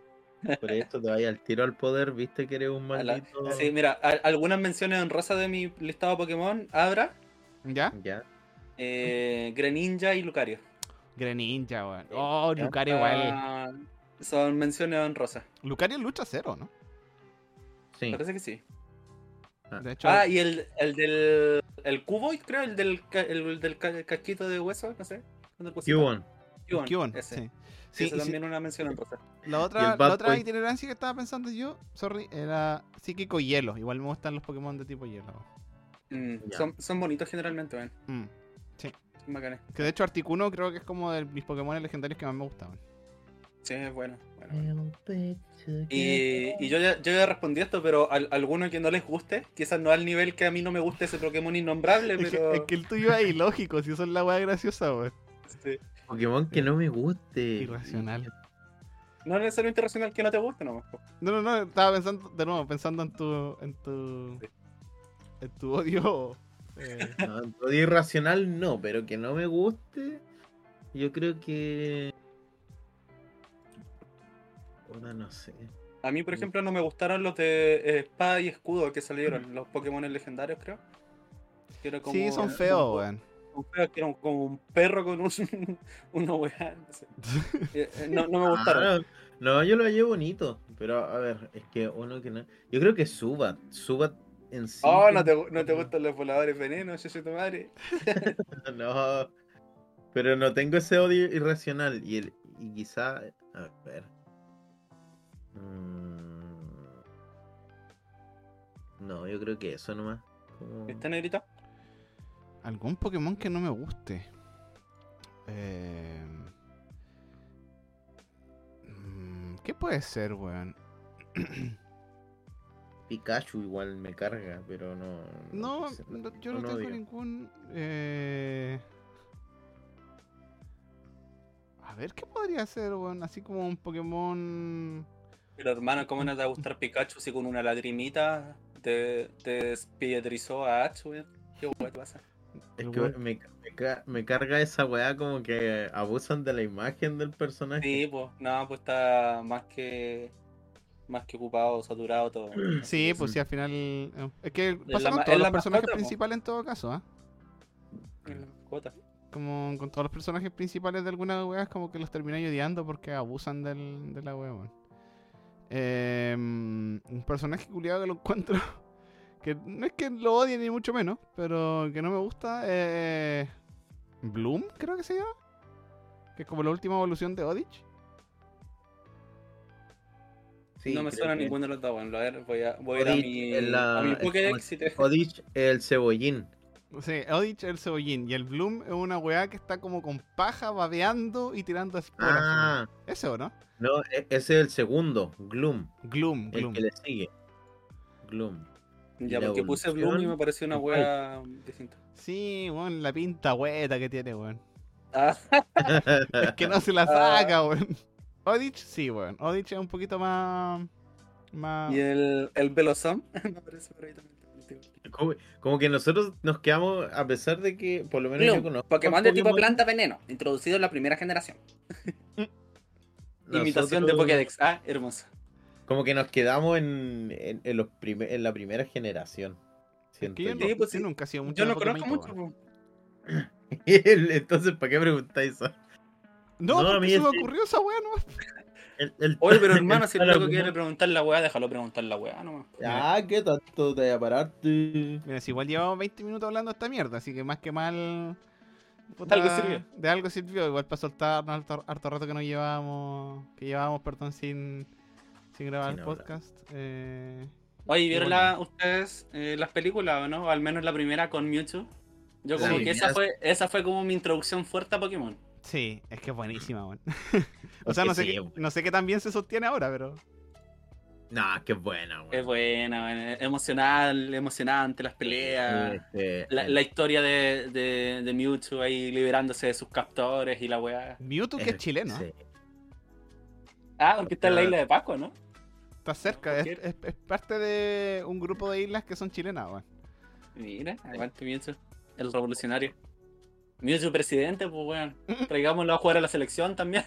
Por esto te vaya al tiro al poder, viste que eres un la- maldito. Sí, mira, a- algunas menciones honrosas de mi listado de Pokémon: Abra, ¿Ya? Ya. eh, Greninja y Lucario. Greninja, weón. Oh, Ya. Lucario igual. Ah, son menciones honrosas. Lucario lucha cero, ¿no? Sí. Parece que sí. De hecho, Ah, y el, el del. El Cuboid, creo, el del, el, del ca- casquito de hueso, no sé. Cubone. Cubone, ese. sí. Sí, Sí, ese sí, también una mención en rosa. la otra, la otra Boy. itinerancia que estaba pensando yo, sorry, era psíquico hielo. Igual me gustan los Pokémon de tipo hielo. Mm, son, son bonitos generalmente, weón. Mm. Son bacanes. Que de hecho Articuno creo que es como de mis Pokémon legendarios que más me gustaban. Sí, es bueno. bueno, bueno. Y, y yo, ya, yo ya respondí esto, pero al, alguno que no les guste, quizás no al nivel que a mí no me guste ese Pokémon innombrable, Es, que, pero. es que el tuyo es ilógico, si eso es la weá graciosa, weón. sí. Pokémon que no me guste. Irracional. No es necesariamente racional que no te guste, no. No, no, no, estaba pensando, de nuevo, pensando en tu. en tu. en tu odio. eh, No, odio irracional no, pero que no me guste. Yo creo que. Puta, no sé. A mí, por ejemplo, no me gustaron los de eh, espada y escudo que salieron, los Pokémon legendarios, creo. Que era como- sí, son feos, weón. Como un perro con un, una weá. No. Eh, eh, no, me gustaron. Ah, no, no, yo lo hallé bonito. Pero a ver, es que uno que no. Yo creo que Subat. Subat en sí. Oh, no te, no te gustan los voladores venenos, yo soy tu madre. No. Pero no tengo ese odio irracional. Y, el, y quizá. A ver. Mm, No, yo creo que eso nomás. Como- ¿Está negrita? Algún Pokémon que no me guste. Eh... mm, ¿Qué puede ser, weón? Pikachu igual me carga, pero no. No, no, yo no, no tengo odio. ningún. Eh... A ver, ¿qué podría ser, weón? Así como un Pokémon. Pero hermano, ¿cómo no te va a gustar Pikachu si con una lagrimita te, te despiedrizó a Ash, weón? ¿Qué weón te pasa? Es que me, me ca- me carga esa weá como que abusan de la imagen del personaje. Sí, pues, no, pues está más que más que ocupado, saturado todo. Sí, pues sí, al final. eh, Es que pasa la con todos los personajes principales en todo caso, ¿ah? En la mascota. Como con todos los personajes principales de alguna wea, es como que los termináis odiando porque abusan del, de la wea, weón. Eh, un personaje culiado que lo encuentro. Que no es que lo odie ni mucho menos, pero que no me gusta. Eh, Bloom, creo que se llama. Que es como la última evolución de Odich. Sí, no me suena que ninguno de los dos, bueno, a ver, voy a, voy a ir a Odich mi, es la- a mi Pokédex te... Odich, el cebollín. Sí, Odich el cebollín. Y el Bloom es una weá que está como con paja, babeando y tirando esporas. Ah. ¿Ese o no? no, e- ese es el segundo, Gloom, Gloom, el Gloom. que le sigue. Gloom. Ya, porque puse Bloom y me pareció una wea distinta. Sí, weón, la pinta hueta que tiene, weón. Ah, Es que no se la Ah. saca, weón. Odich, sí, weón. Odich es un poquito más. más... y el, el Velozón me parece por ahí también. como, como que nosotros nos quedamos, a pesar de que por lo menos yo Bloom, conozco. Pokémon de tipo planta veneno, introducido en la primera generación. Imitación de Pokédex. Ah, hermoso. Como que nos quedamos en, en, en los prime- en la primera generación. Es siento que yo, yo. no, Sí, pues yo sí. nunca he sido mucho Yo de no conozco mucho. po. Entonces, ¿para qué preguntáis eso? No, No, a porque mí se me ocurrió esa weá, ¿no? El- el- Oye, pero hermano, el si el loco quiere preguntar la weá, déjalo preguntar la weá nomás. Ah, ¿qué tanto te voy a pararte? Mira, si igual llevamos 20 minutos hablando de esta mierda, así que más que mal. puta, Algo sirvió. De algo sirvió, igual para soltarnos harto, harto rato que no llevábamos. Que llevábamos, perdón, sin, sin grabar Sin el podcast. Eh, Oye, ¿vieron bueno. la- ustedes eh, las películas o no? O al menos la primera con Mewtwo. Yo como Sí, que esa fue, esa fue como mi introducción fuerte a Pokémon. sí, es que es buenísima, weón. o sea, no sé, sí, qué, weón. no sé qué tan bien se sostiene ahora, pero. No, qué buena, Es buena, buena, emocional, emocionante, las peleas. La, la historia de, de, de Mewtwo ahí liberándose de sus captores y la weá. Mewtwo que es chileno. sí. Ah, porque está en la isla de Pascua, ¿no? Está cerca, es, ¿Por es- es parte de un grupo de islas que son chilenas, weón. Mira, aguante Mewtwo, el revolucionario. Mewtwo presidente, pues weón. Traigámoslo a jugar a la selección también.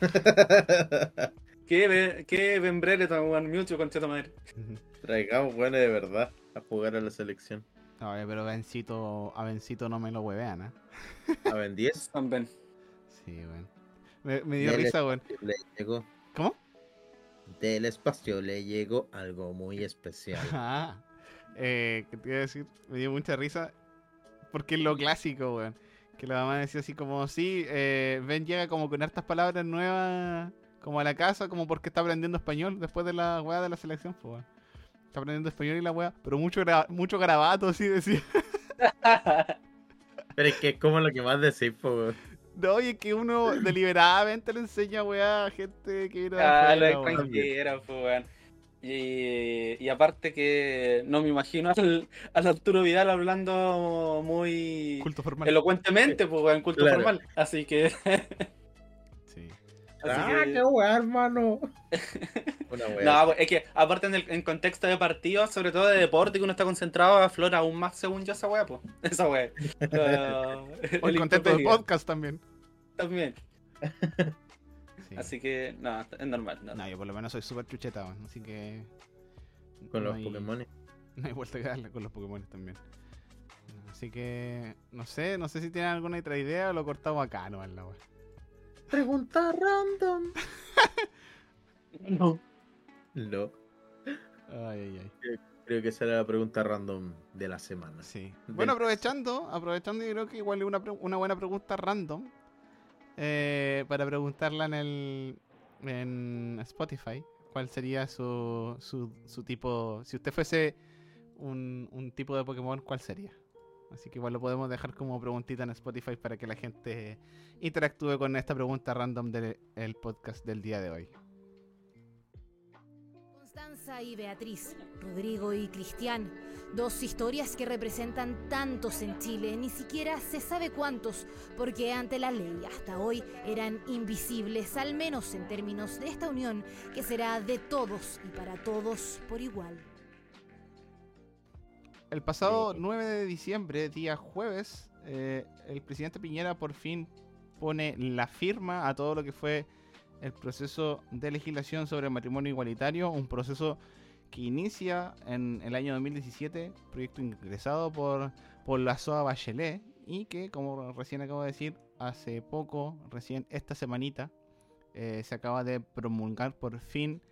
¿Qué, qué Brereton, weón? Mewtwo con tu madre. Traigamos buena de verdad a jugar a la selección. No, pero Bencito, a Bencito no me lo huevean, ¿eh? A Ben 10 Son Ben. Sí, weón. Me, me dio risa, weón. ¿Cómo? Del espacio le llegó algo muy especial. Ah, eh, que te iba a decir, me dio mucha risa, porque es lo clásico, weón. Que la mamá decía así como, sí, eh, Ben llega como con hartas palabras nuevas, como a la casa, como porque está aprendiendo español después de la weá de la selección, pues, weón. Está aprendiendo español y la weá, pero mucho, gra- mucho garabato, así decía. Pero es que es como lo que más decís, po, weón. No, y es que uno deliberadamente le enseña weá a gente que de Ah, weón. extranjero, pues, weón. Y, y aparte que no me imagino al, al Arturo Vidal hablando muy Culto formal. elocuentemente, pues, weón, culto Claro. formal. Así que, Ah, que- qué weá, hermano. Una weá. No, pues, es que aparte en, el, en contexto de partido, sobre todo de deporte, que uno está concentrado, aflora aún más según yo esa weá, pues. Esa weá. Ah, O el contento del improperio podcast también. También. Sí. Así que, no, es normal. No, No, yo por lo menos soy súper chucheta, weón, así que. Con no los hay- Pokémon. No hay vuelta que darle con los Pokémon también. Así que. No sé, no sé si tienen alguna otra idea o lo cortamos acá, no, la weá. Pregunta random. No. No. Ay, ay, ay. Creo que esa era la pregunta random de la semana. Sí. Bueno, aprovechando, aprovechando, yo creo que igual es una, pre- una buena pregunta random. eh, para preguntarla en el en Spotify. ¿Cuál sería su, su, su tipo? Si usted fuese un, un tipo de Pokémon, ¿cuál sería? Así que igual lo podemos dejar como preguntita en Spotify para que la gente interactúe con esta pregunta random del el podcast del día de hoy. Constanza y Beatriz, Rodrigo y Cristian, dos historias que representan tantos en Chile, ni siquiera se sabe cuántos, porque ante la ley hasta hoy eran invisibles, al menos en términos de esta unión que será de todos y para todos por igual. El pasado 9 de diciembre, día jueves, eh, el presidente Piñera por fin pone la firma a todo lo que fue el proceso de legislación sobre el matrimonio igualitario, un proceso que inicia en el año 2017, proyecto ingresado por, por la SOA Bachelet y que, como recién acabo de decir, hace poco, recién esta semanita, eh, se acaba de promulgar por fin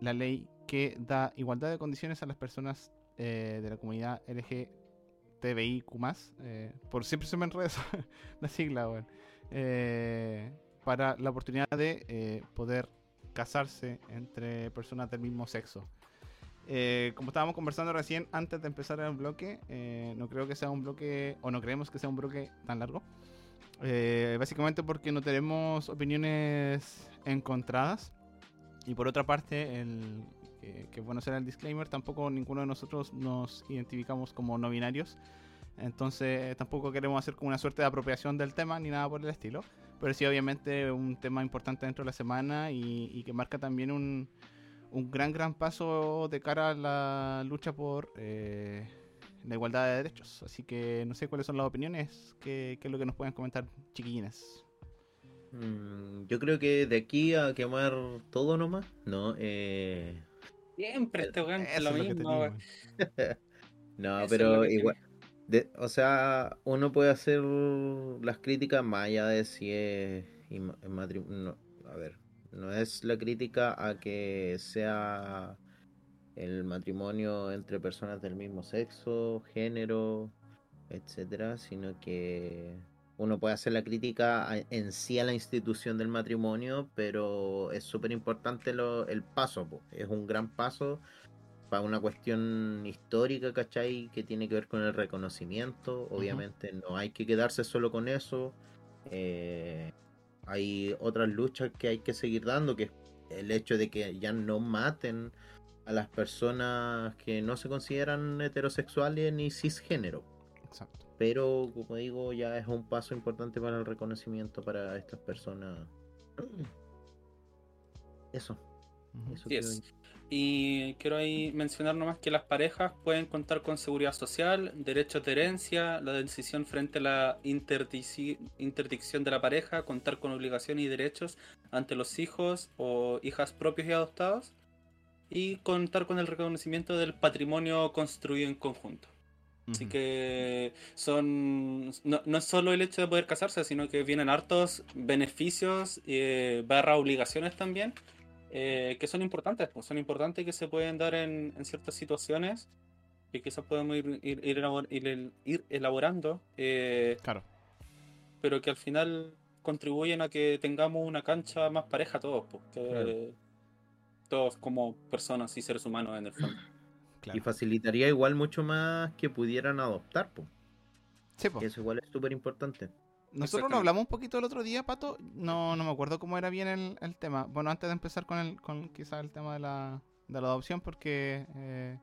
la ley que da igualdad de condiciones a las personas eh, de la comunidad LGTBIQ+, eh, por siempre se me enreda la sigla, weón, eh, para la oportunidad de eh, poder casarse entre personas del mismo sexo. Eh, como estábamos conversando recién antes de empezar el bloque, eh, no creo que sea un bloque, o no creemos que sea un bloque tan largo. Eh, básicamente porque no tenemos opiniones encontradas. Y por otra parte, el, que, que bueno hacer el disclaimer, tampoco ninguno de nosotros nos identificamos como no binarios. Entonces tampoco queremos hacer como una suerte de apropiación del tema ni nada por el estilo. Pero sí obviamente un tema importante dentro de la semana y, y que marca también un, un gran, gran paso de cara a la lucha por eh, la igualdad de derechos. Así que no sé cuáles son las opiniones, qué, qué es lo que nos pueden comentar, chiquillines. Mm, yo creo que de aquí a quemar todo nomás. No, eh. Siempre este weón es lo mismo, weón. No, Eso pero igual. de- o sea, uno puede hacer las críticas más allá de si es inma- es matri- no, a ver, no es la crítica a que sea el matrimonio entre personas del mismo sexo, género, etcétera, sino que uno puede hacer la crítica en sí a la institución del matrimonio, pero es súper importante lo- el paso, po. es un gran paso para una cuestión histórica, ¿cachai? Que tiene que ver con el reconocimiento. Obviamente no hay que quedarse solo con eso. Eh, hay otras luchas que hay que seguir dando, que es el hecho de que ya no maten a las personas que no se consideran heterosexuales ni cisgénero. Exacto. Pero, como digo, ya es un paso importante para el reconocimiento para estas personas. Eso, eso. Y quiero ahí mencionar nomás que las parejas pueden contar con seguridad social, derechos de herencia, la decisión frente a la interdicción de la pareja, contar con obligaciones y derechos ante los hijos o hijas propios y adoptados, y contar con el reconocimiento del patrimonio construido en conjunto. Así que son no, no es solo el hecho de poder casarse, sino que vienen hartos beneficios eh, barra obligaciones también, eh, que son importantes, pues son importantes y que se pueden dar en, en ciertas situaciones. que quizás podemos ir, ir, ir, elabor- ir- ir elaborando, eh, Claro. pero que al final contribuyen a que tengamos una cancha más pareja todos, pues, que Claro. todos como personas y seres humanos en el fondo. Claro. Y facilitaría igual mucho más que pudieran adoptar, po. Sí, po. eso igual es súper importante. Nosotros lo hablamos un poquito el otro día, Pato. No, no me acuerdo cómo era bien el, el tema. Bueno, antes de empezar con el, con quizás el tema de la, de la adopción, porque eh,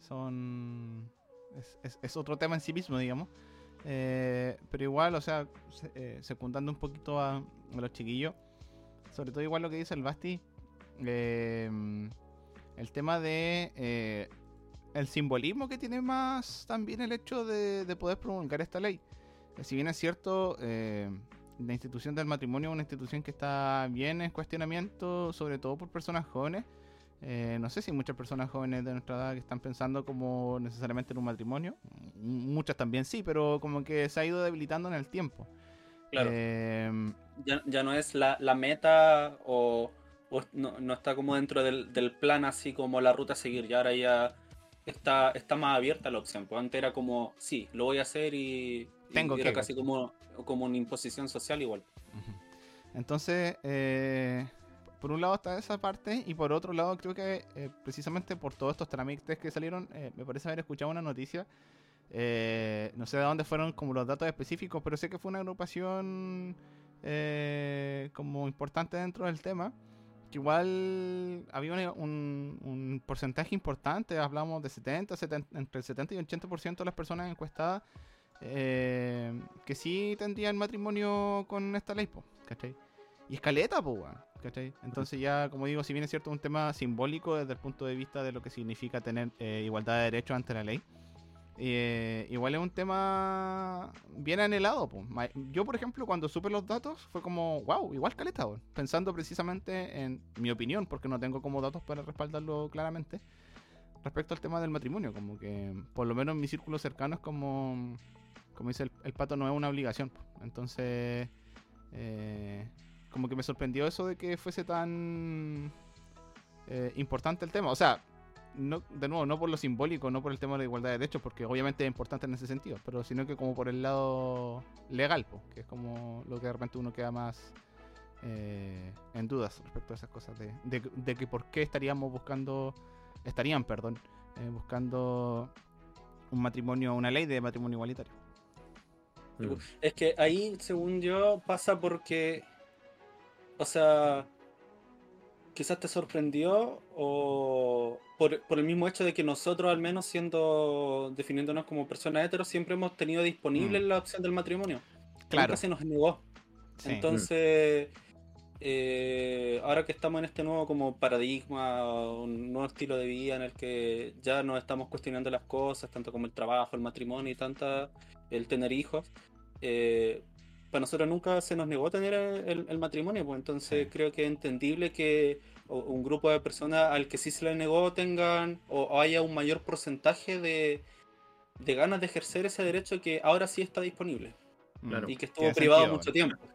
son es, es- es otro tema en sí mismo, digamos. Eh, pero igual, o sea, se- eh, secundando un poquito a, a los chiquillos, sobre todo igual lo que dice el Basti, eh, el tema de eh, el simbolismo que tiene más también el hecho de, de poder promulgar esta ley. Eh, Si bien es cierto, eh, la institución del matrimonio es una institución que está bien en cuestionamiento, sobre todo por personas jóvenes. Eh, no sé si muchas personas jóvenes de nuestra edad que están pensando como necesariamente en un matrimonio. M- Muchas también sí, pero como que se ha ido debilitando en el tiempo. Claro. Eh, ya, ya no es la, la meta o, o no, no está como dentro del, del plan así como la ruta a seguir. Ya ahora ya está, está más abierta la opción. Pues antes era como, sí, lo voy a hacer y, y Tengo era que, casi como, como una imposición social igual. Entonces, eh, por un lado está esa parte y por otro lado creo que eh, precisamente por todos estos trámites que salieron, eh, me parece haber escuchado una noticia, eh, no sé de dónde fueron como los datos específicos, pero sé que fue una agrupación eh, como importante dentro del tema, que igual había un, un- porcentaje importante, hablamos de 70, 70 entre el 70 y 80% de las personas encuestadas eh, que sí tendrían matrimonio con esta ley, po, ¿cachai? Y escaleta, weón, ¿cachai? Entonces ya, como digo, si bien es cierto un tema simbólico desde el punto de vista de lo que significa tener eh, igualdad de derechos ante la ley, eh, igual es un tema bien anhelado. po. Yo, por ejemplo, cuando supe los datos, fue como, wow, igual caleta, weón. pensando precisamente en mi opinión, porque no tengo como datos para respaldarlo claramente, respecto al tema del matrimonio, como que por lo menos en mi círculo cercano es como, como dice el, pato, no es una obligación. Entonces, eh, como que me sorprendió eso de que fuese tan eh, importante el tema. O sea, no, de nuevo, no por lo simbólico, no por el tema de la igualdad de derechos, porque obviamente es importante en ese sentido, pero sino que como por el lado legal, po, que es como lo que de repente uno queda más eh, en dudas respecto a esas cosas, de, de- de que por qué estaríamos buscando, estarían, perdón, eh, buscando un matrimonio, una ley de matrimonio igualitario. Mm. Es que ahí, según yo, pasa porque, o sea, quizás te sorprendió o por, por el mismo hecho de que nosotros, al menos siendo, definiéndonos como personas heteros, siempre hemos tenido disponible Mm. la opción del matrimonio. Claro. Nunca se nos negó. Sí. Entonces, eh, ahora que estamos en este nuevo como paradigma, un nuevo estilo de vida en el que ya no estamos cuestionando las cosas, tanto como el trabajo, el matrimonio y tanta el tener hijos, eh, para nosotros nunca se nos negó tener el, el matrimonio, pues entonces Sí. creo que es entendible que un grupo de personas al que sí se le negó tengan o, o haya un mayor porcentaje de, de ganas de ejercer ese derecho que ahora sí está disponible. Claro. y que estuvo privado sentido, mucho bueno. tiempo.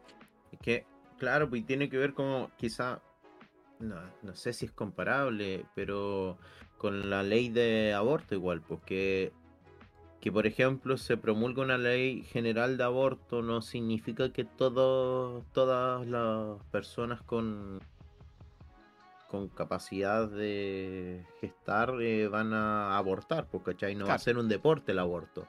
Es que, claro, pues tiene que ver como quizá, no, no sé si es comparable, pero con la ley de aborto igual, pues que, por ejemplo se promulga una ley general de aborto no significa que todo, todas las personas con, con capacidad de gestar eh, van a abortar, ¿cachai? No va a ser un deporte el aborto.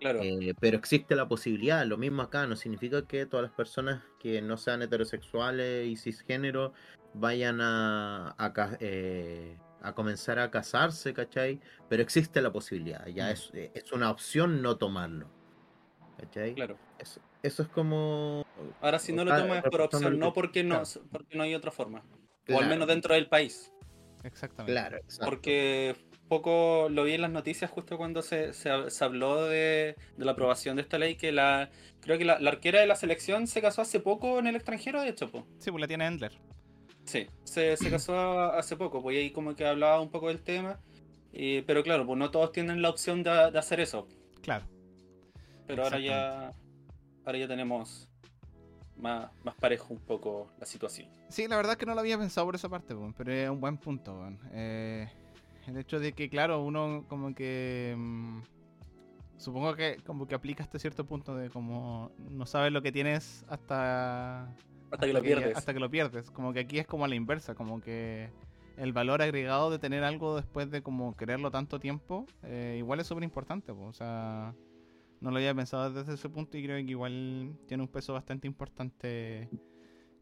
Claro. Eh, pero existe la posibilidad, lo mismo acá, no significa que todas las personas que no sean heterosexuales y cisgénero vayan a, a, eh, a comenzar a casarse, ¿cachai? Pero existe la posibilidad, ya Mm. es, eh, es una opción no tomarlo, ¿cachai? Claro. Eso, eso es como... Ahora si no lo tomas es por opción, no que- porque no, claro. porque no hay otra forma. O al menos dentro del país. Exactamente. Claro, exacto. Porque poco lo vi en las noticias justo cuando se, se, se habló de, de la aprobación de esta ley, que la creo que la, la arquera de la selección se casó hace poco en el extranjero, de hecho, po. Sí, pues la tiene Endler. Sí, se, se casó hace poco, pues y ahí como que hablaba un poco del tema. y- pero claro, pues no todos tienen la opción de, de hacer eso. Claro. Pero ahora ya, ahora ya tenemos más, más parejo un poco la situación. Sí, la verdad es que no lo había pensado por esa parte, weón, pero es un buen punto. Eh, El hecho de que, claro, uno como que... mm, supongo que como que aplica hasta cierto punto de como no sabes lo que tienes hasta... Hasta que lo pierdes. hasta que lo pierdes. Como que aquí es como a la inversa, como que el valor agregado de tener algo después de como quererlo tanto tiempo, eh, igual es súper importante. O sea, no lo había pensado desde ese punto y creo que igual tiene un peso bastante importante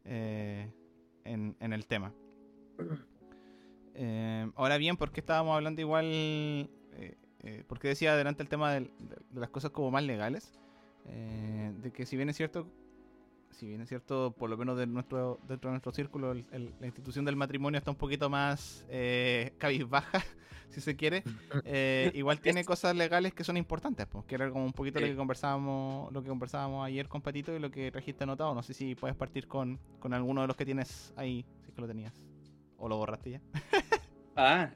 eh, en, en el tema. Eh, ahora bien, ¿por qué estábamos hablando igual? ¿Por qué decía adelante el tema de, de las cosas como más legales? De que si bien es cierto, si bien es cierto, por lo menos de nuestro, dentro de nuestro círculo, el- el- la institución del matrimonio está un poquito más eh, cabizbaja, si se quiere, eh, igual tiene cosas legales que son importantes, pues, que era como un poquito lo que conversábamos, lo que conversábamos ayer con Patito y lo que trajiste anotado. No sé si puedes partir con, con alguno de los que tienes ahí, si es que lo tenías. O lo borraste ya. Ah,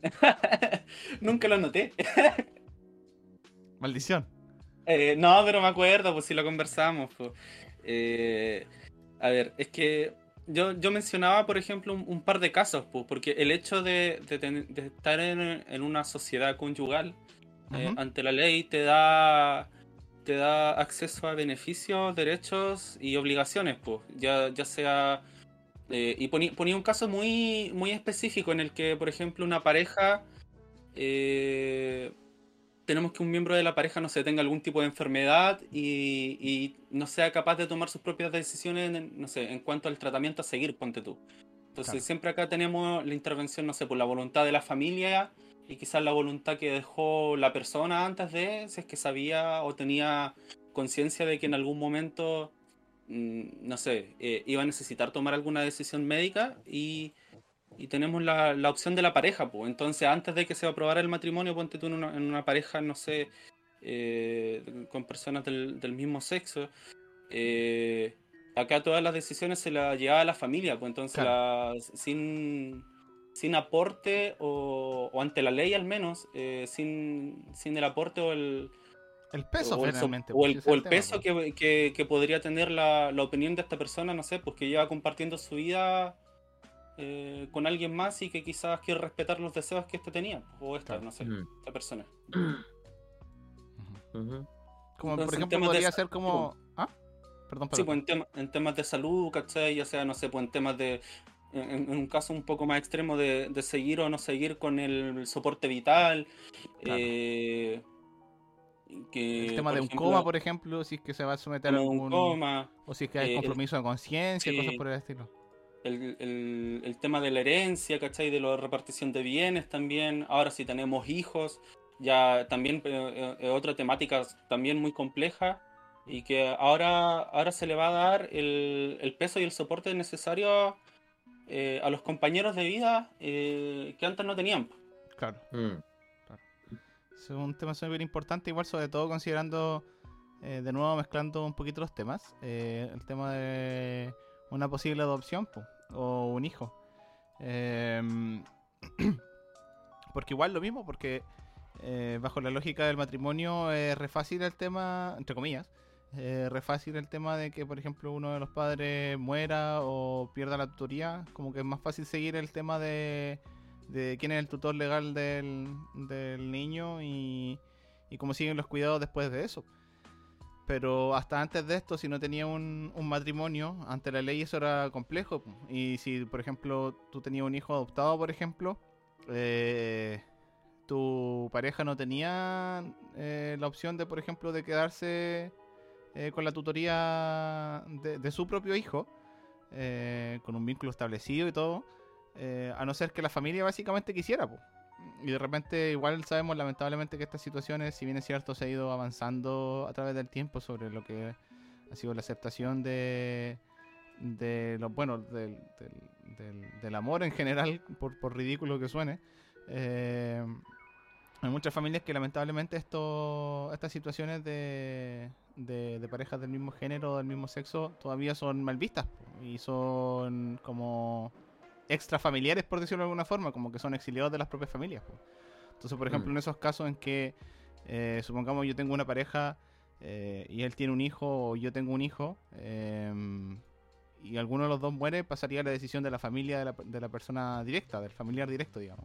nunca lo noté. Maldición. Eh, no, pero me acuerdo, pues si lo conversamos. pues. Eh, a ver, es que yo, yo mencionaba, por ejemplo, un, un par de casos, pues, porque el hecho de, de ten- de estar en, en una sociedad conyugal eh, ante la ley te da te da acceso a beneficios, derechos y obligaciones, pues, ya, ya sea eh, y ponía, ponía un caso muy, muy específico en el que, por ejemplo, una pareja eh, tenemos que un miembro de la pareja no se tenga algún tipo de enfermedad y, y no sea capaz de tomar sus propias decisiones, en, no sé, en cuanto al tratamiento a seguir, ponte tú. Entonces Claro. siempre acá tenemos la intervención, no sé, por la voluntad de la familia y quizás la voluntad que dejó la persona antes de, si es que sabía o tenía conciencia de que en algún momento, mm, no sé, eh, iba a necesitar tomar alguna decisión médica y, y tenemos la, la opción de la pareja, pues. Entonces, antes de que se aprobara el matrimonio, ponte tú en una, en una pareja, no sé, eh, con personas del, del mismo sexo. eh, acá todas las decisiones se las llevaba a la familia, pues entonces las- sin, sin aporte o, o ante la ley al menos, eh, sin, sin el aporte o el, El peso, o el, finalmente. o pues, el- o el tema, peso pues. que, que- que podría tener la, la opinión de esta persona, no sé, porque lleva compartiendo su vida eh, con alguien más y que quizás quiere respetar los deseos que este tenía, o esta, Claro. no sé, Mm. esta persona. Como Entonces, por ejemplo de podría ser como... ¿Ah? Perdón, Sí, pues en, tema- en temas de salud, ¿cachai? Ya sea, no sé, pues en temas de. En, en un caso un poco más extremo de, de seguir o no seguir con el soporte vital. Claro. eh, que, el tema por de un ejemplo, coma, por ejemplo, si es que se va a someter a como un algún... coma, O si es que hay eh, compromiso de conciencia, sí. cosas por el estilo. El, el- el tema de la herencia, ¿cachai? De la repartición de bienes también. Ahora si tenemos hijos, ya también eh, eh, otra temática también muy compleja y que ahora, ahora se le va a dar el, el peso y el soporte necesario eh, a los compañeros de vida eh, que antes no tenían. Claro. Mm. Es un tema súper importante, igual sobre todo considerando, eh, de nuevo mezclando un poquito los temas, eh, el tema de una posible adopción po, o un hijo. Em, porque igual lo mismo, porque eh, bajo la lógica del matrimonio es re fácil el tema, entre comillas, eh, re fácil el tema de que, por ejemplo, uno de los padres muera o pierda la tutoría, como que es más fácil seguir el tema de de quién es el tutor legal del, del niño y, y cómo siguen los cuidados después de eso. Pero hasta antes de esto, si no tenía un, un matrimonio, ante la ley eso era complejo. Y si, por ejemplo, tú tenías un hijo adoptado, por ejemplo, eh, tu pareja no tenía eh, la opción de, por ejemplo, de quedarse eh, con la tutoría de, su propio hijo, con un vínculo establecido y todo, a no ser que la familia básicamente quisiera. po. Y de repente igual sabemos lamentablemente que estas situaciones, si bien es cierto, se ha ido avanzando a través del tiempo sobre lo que ha sido la aceptación de, de lo bueno del, del- del- amor en general, por, por ridículo que suene. eh, hay muchas familias que lamentablemente esto, estas situaciones de, de, de parejas del mismo género del mismo sexo todavía son mal vistas y son como extrafamiliares, por decirlo de alguna forma, como que son exiliados de las propias familias. Entonces, por ejemplo, Mm. en esos casos en que, eh, supongamos, yo tengo una pareja eh, y él tiene un hijo o yo tengo un hijo, em, y alguno de los dos muere, pasaría la decisión de la familia de la, de la persona directa, del familiar directo, digamos.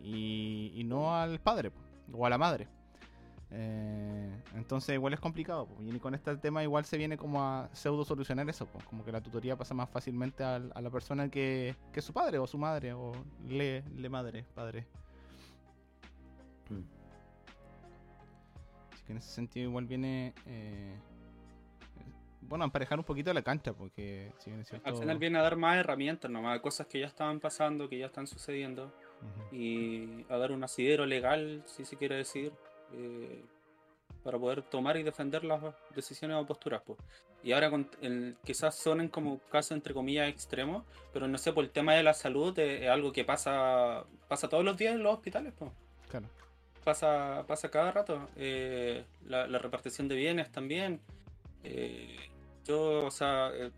y, y no al padre o a la madre. Eh, entonces igual es complicado. po, Y con este tema igual se viene como a pseudo solucionar eso. po, Como que la tutoría pasa más fácilmente al- a, la persona que, que su padre o su madre o le, le madre, padre. Mm. Así que en ese sentido igual viene... eh, bueno, a emparejar un poquito la cancha porque si bien es cierto... Al final viene a dar más herramientas, nomás, cosas que ya estaban pasando, que ya están sucediendo. Y a dar un asidero legal, si se quiere decir, eh, para poder tomar y defender las decisiones o posturas. Pues. Y ahora con el- quizás sonen como casos entre comillas extremos, pero no sé, por el tema de la salud eh, es, algo que pasa pasa todos los días en los hospitales. Pues. Claro. Pasa, pasa cada rato. Eh, la, la repartición de bienes también. Eh, yo, o sea, eh,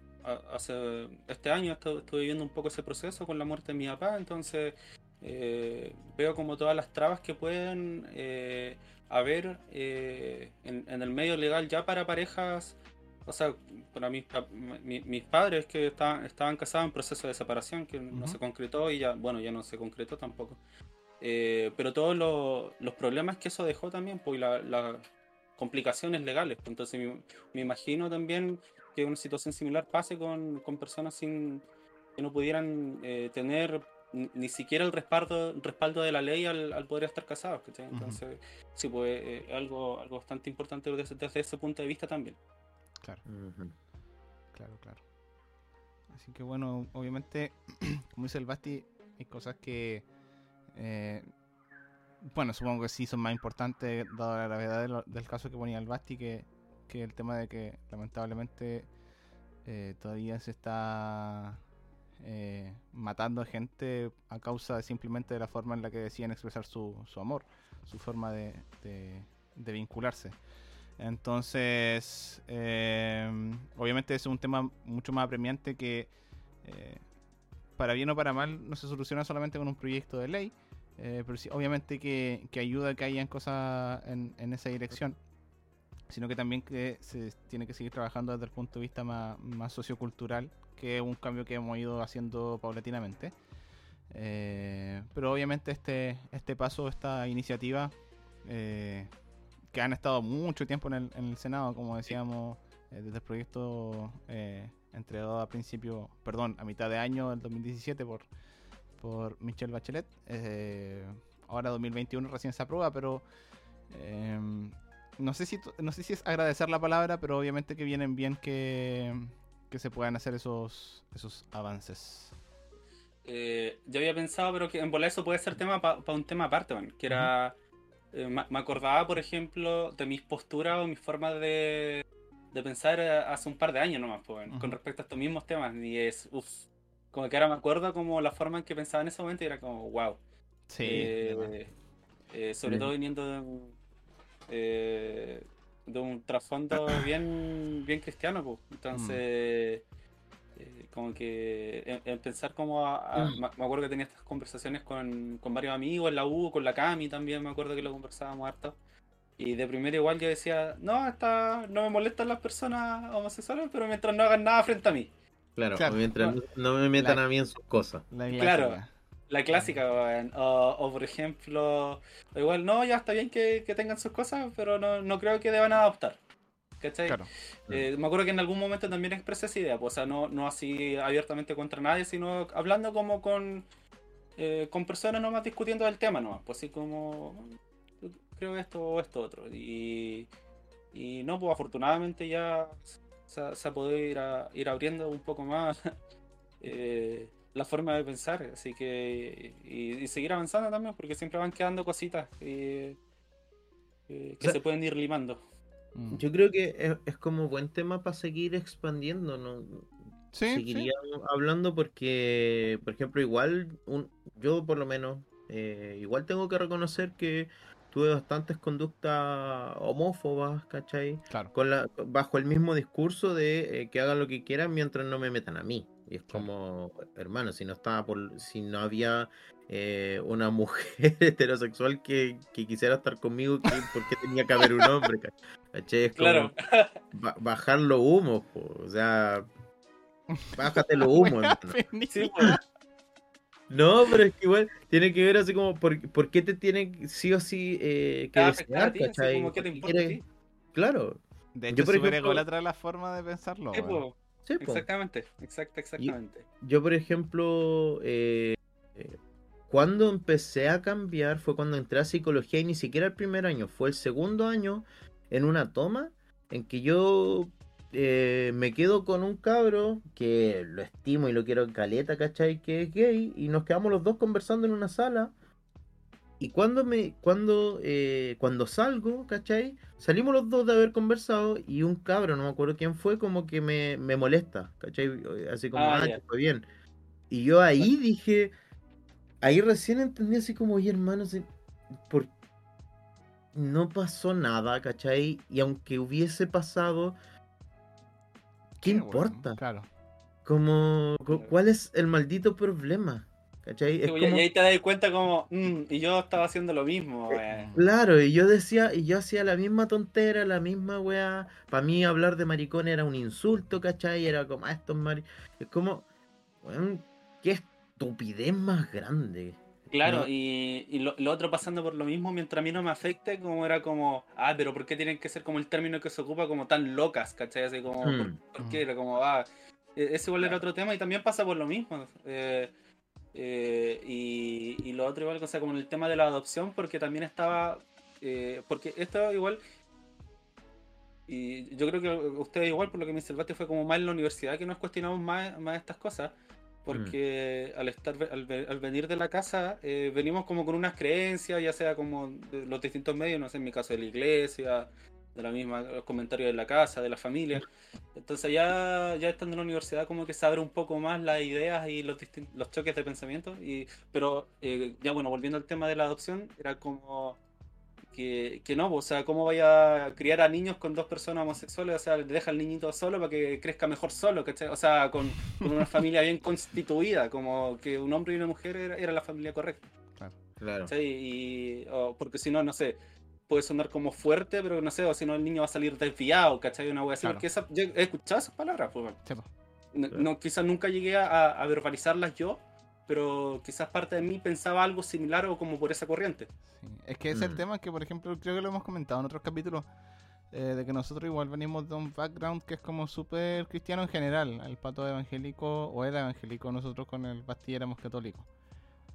hace este año estu- estuve viviendo un poco ese proceso con la muerte de mi papá, entonces eh, veo como todas las trabas que pueden eh, haber eh, en, en el medio legal ya para parejas, o sea, para mis, mi- mis padres que estaban, estaban casados en proceso de separación, que no Ujú. se concretó y ya, bueno, ya no se concretó tampoco. Eh, pero todos los, los problemas que eso dejó también, pues y la- las complicaciones legales. entonces me, me imagino también que una situación similar pase con, con personas sin que no pudieran eh, tener ni ni siquiera el respaldo, respaldo de la ley al, al poder estar casados. ¿cachai? Entonces, sí, pues eh, algo, algo bastante importante desde, desde ese punto de vista también. Claro. Claro, claro. Así que bueno, obviamente, como dice el Basti, hay cosas que, eh, bueno, supongo que sí son más importantes, dado la gravedad de lo- del caso que ponía el Basti, que, que el tema de que lamentablemente eh, todavía se está eh, matando gente a causa de simplemente de la forma en la que deciden expresar su, su amor, su forma de, de- de vincularse. Entonces, eh, obviamente es un tema mucho más apremiante que, eh, para bien o para mal, no se soluciona solamente con un proyecto de ley, eh, pero sí, obviamente que, que ayuda a que hayan cosas en, en esa dirección, sino que también que se tiene que seguir trabajando desde el punto de vista más, más sociocultural, que es un cambio que hemos ido haciendo paulatinamente. Eh, pero obviamente este, este paso, esta iniciativa, eh, que han estado mucho tiempo en el, en el Senado, como decíamos, eh, desde el proyecto eh, entregado a principio, perdón, a mitad de año del 2017 por, por Michelle Bachelet. Eh, ahora 2021 recién se aprueba, pero eh, no sé si no sé si es agradecer la palabra, pero obviamente que vienen bien que, que se puedan hacer esos esos avances. Eh, yo había pensado, pero que en volar eso puede ser tema para un tema aparte, man, que era... eh, me acordaba, por ejemplo, de mis posturas o mis formas de, de pensar eh, hace un par de años nomás, pues, con respecto a estos mismos temas. Y es, uff, como que ahora me acuerdo como la forma en que pensaba en ese momento y era como, wow. Sí, Eh, eh, sobre Sí. todo viniendo de eh, de un trasfondo bien, bien cristiano, pues. Entonces, eh, como que en, en pensar como a- a- Mm. me me acuerdo que tenía estas conversaciones con, con varios amigos en la U, con la Cami también, me acuerdo que lo conversábamos harto. Y de primero igual yo decía, no, está, no me molestan las personas homosexuales, pero mientras no hagan nada frente a mí. Claro, Claro. mientras no, no me metan La- a mí en sus cosas. La claro. La clásica, weón. O, o, por ejemplo, igual, no, ya está bien que, que tengan sus cosas, pero no, no creo que deban adoptar. ¿Cachai? Claro. Eh, me acuerdo que en algún momento también expresé esa idea, pues, o sea, no, no así abiertamente contra nadie, sino hablando como con, eh, con personas nomás discutiendo el tema nomás, pues así como, "Yo creo esto o esto otro. Y, y no, pues afortunadamente ya se, se ha podido ir, a- ir abriendo un poco más eh, la forma de pensar, así que, y, y seguir avanzando también, porque siempre van quedando cositas eh, eh, que O sea, se pueden ir limando. Mm. Yo creo que es, es como buen tema para seguir expandiendo, ¿no? Sí, sí. Seguiría hablando porque, por ejemplo, igual, un, yo por lo menos, eh, igual tengo que reconocer que tuve bastantes conductas homófobas, ¿cachai? Claro. Con la, bajo el mismo discurso de eh, que hagan lo que quieran mientras no me metan a mí. Y es como, hermano, si no estaba por, si no había eh, una mujer heterosexual que, que quisiera estar conmigo, ¿qué- ¿por qué tenía que haber un hombre? ca- ¿Cachai? Es como Claro. ba- bajar los humos, po, o sea, bájate los humos. Sí. No, pero es que igual tiene que ver así como, ¿por, por qué te tiene sí o sí eh, que desear, ti, así cachai? como, ¿qué te importa? Claro, De Yo, hecho, por es súper ejemplo- la forma de pensarlo. Sí, exactamente, exact, exactamente. Yo, por ejemplo, eh, eh, cuando empecé a cambiar fue cuando entré a psicología y ni siquiera el primer año, fue el segundo año en una toma en que yo eh, me quedo con un cabro que lo estimo y lo quiero en caleta, ¿cachai? Que es gay y nos quedamos los dos conversando en una sala. Y cuando me, cuando, eh, cuando salgo, ¿cachai? Salimos los dos de haber conversado y un cabro, no me acuerdo quién fue, como que me, me molesta, ¿cachai? Así como, Ah, ah, fue bien. Y yo ahí dije, ahí recién entendí así como, oye hermano, por... no pasó nada, ¿cachai? Y aunque hubiese pasado, ¿qué Sí, importa? Claro. Como, cu- ¿cuál es el maldito problema? ¿Cachai? Es Sí, y- como- Y ahí te das cuenta como, "Mm, y yo estaba haciendo lo mismo. Eh, weón". Claro, y yo decía, y yo hacía la misma tontera, la misma weá. Para mí hablar de maricón era un insulto, ¿cachai? Era como, ah, estos mari... Es como, weón, qué estupidez más grande. Claro, ¿no? y, y lo, lo otro pasando por lo mismo, mientras a mí no me afecte, como era como, ah, pero ¿por qué tienen que ser como el término que se ocupa como tan locas, ¿cachai? Así como, ¿por, Mm. por qué? Era como, ah, e- ese igual era otro tema y también pasa por lo mismo. eh, eh, y, y lo otro igual, o sea, como en el tema de la adopción, porque también estaba, eh, porque esto igual, y yo creo que ustedes igual, por lo que me Bate, fue como más en la universidad que nos cuestionamos más, más estas cosas. Porque al estar al, al venir de la casa, eh, venimos como con unas creencias, ya sea como de los distintos medios, no sé, en mi caso de la iglesia, de la misma, los comentarios de la casa, de la familia. Entonces ya, ya estando en la universidad como que se abre un poco más las ideas y los, los choques de pensamiento. Y, pero eh, ya bueno, volviendo al tema de la adopción, era como que, que no, o sea, ¿cómo vaya a criar a niños con dos personas homosexuales? O sea, deja al niñito solo para que crezca mejor solo, ¿cachai? O sea, con, con una familia bien constituida, como que un hombre y una mujer era, era la familia correcta. Claro. ¿cachai? Y, o- porque si no, no sé, puede sonar como fuerte, pero no sé, o si no el niño va a salir desviado, ¿cachai? Una wea así, Claro. porque esa, yo he escuchado esas palabras, pues, bueno. Sí. No, quizás nunca llegué a, a verbalizarlas yo, pero quizás parte de mí pensaba algo similar o como por esa corriente. Sí. Es que ese es el Mm. tema que, por ejemplo, creo que lo hemos comentado en otros capítulos. eh, de que nosotros igual venimos de un background que es como súper cristiano en general. El pato evangélico, o era evangélico, nosotros con el Basti éramos católicos.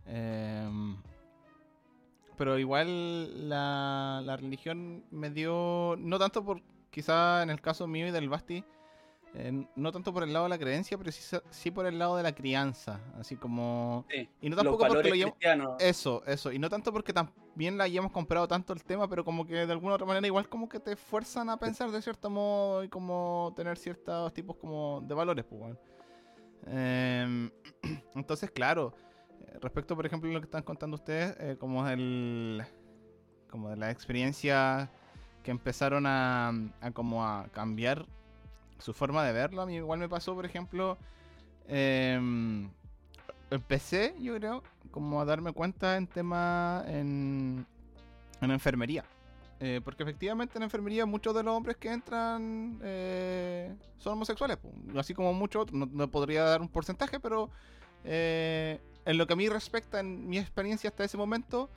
Em, pero igual la, la religión me dio, no tanto por, quizá en el caso mío y del Basti, eh, no tanto por el lado de la creencia, pero sí, sí por el lado de la crianza. Así como... Sí, Y no los tampoco porque lo llevo... cristianos. Eso, eso. Y no tanto porque también la hayamos comprado tanto el tema, pero como que de alguna otra manera igual como que te fuerzan a pensar de cierto modo y como tener ciertos tipos como de valores, pues. Em, entonces, claro, respecto por ejemplo a lo que están contando ustedes, eh, como el como de la experiencia que empezaron a, a como a cambiar su forma de verlo, a mí igual me pasó, por ejemplo, em, empecé, yo creo, como a darme cuenta en tema en, en enfermería. Eh, porque efectivamente en enfermería muchos de los hombres que entran eh, son homosexuales, así como muchos otros. No, podría dar un porcentaje, pero en lo que a mí respecta, en mi experiencia hasta ese momento,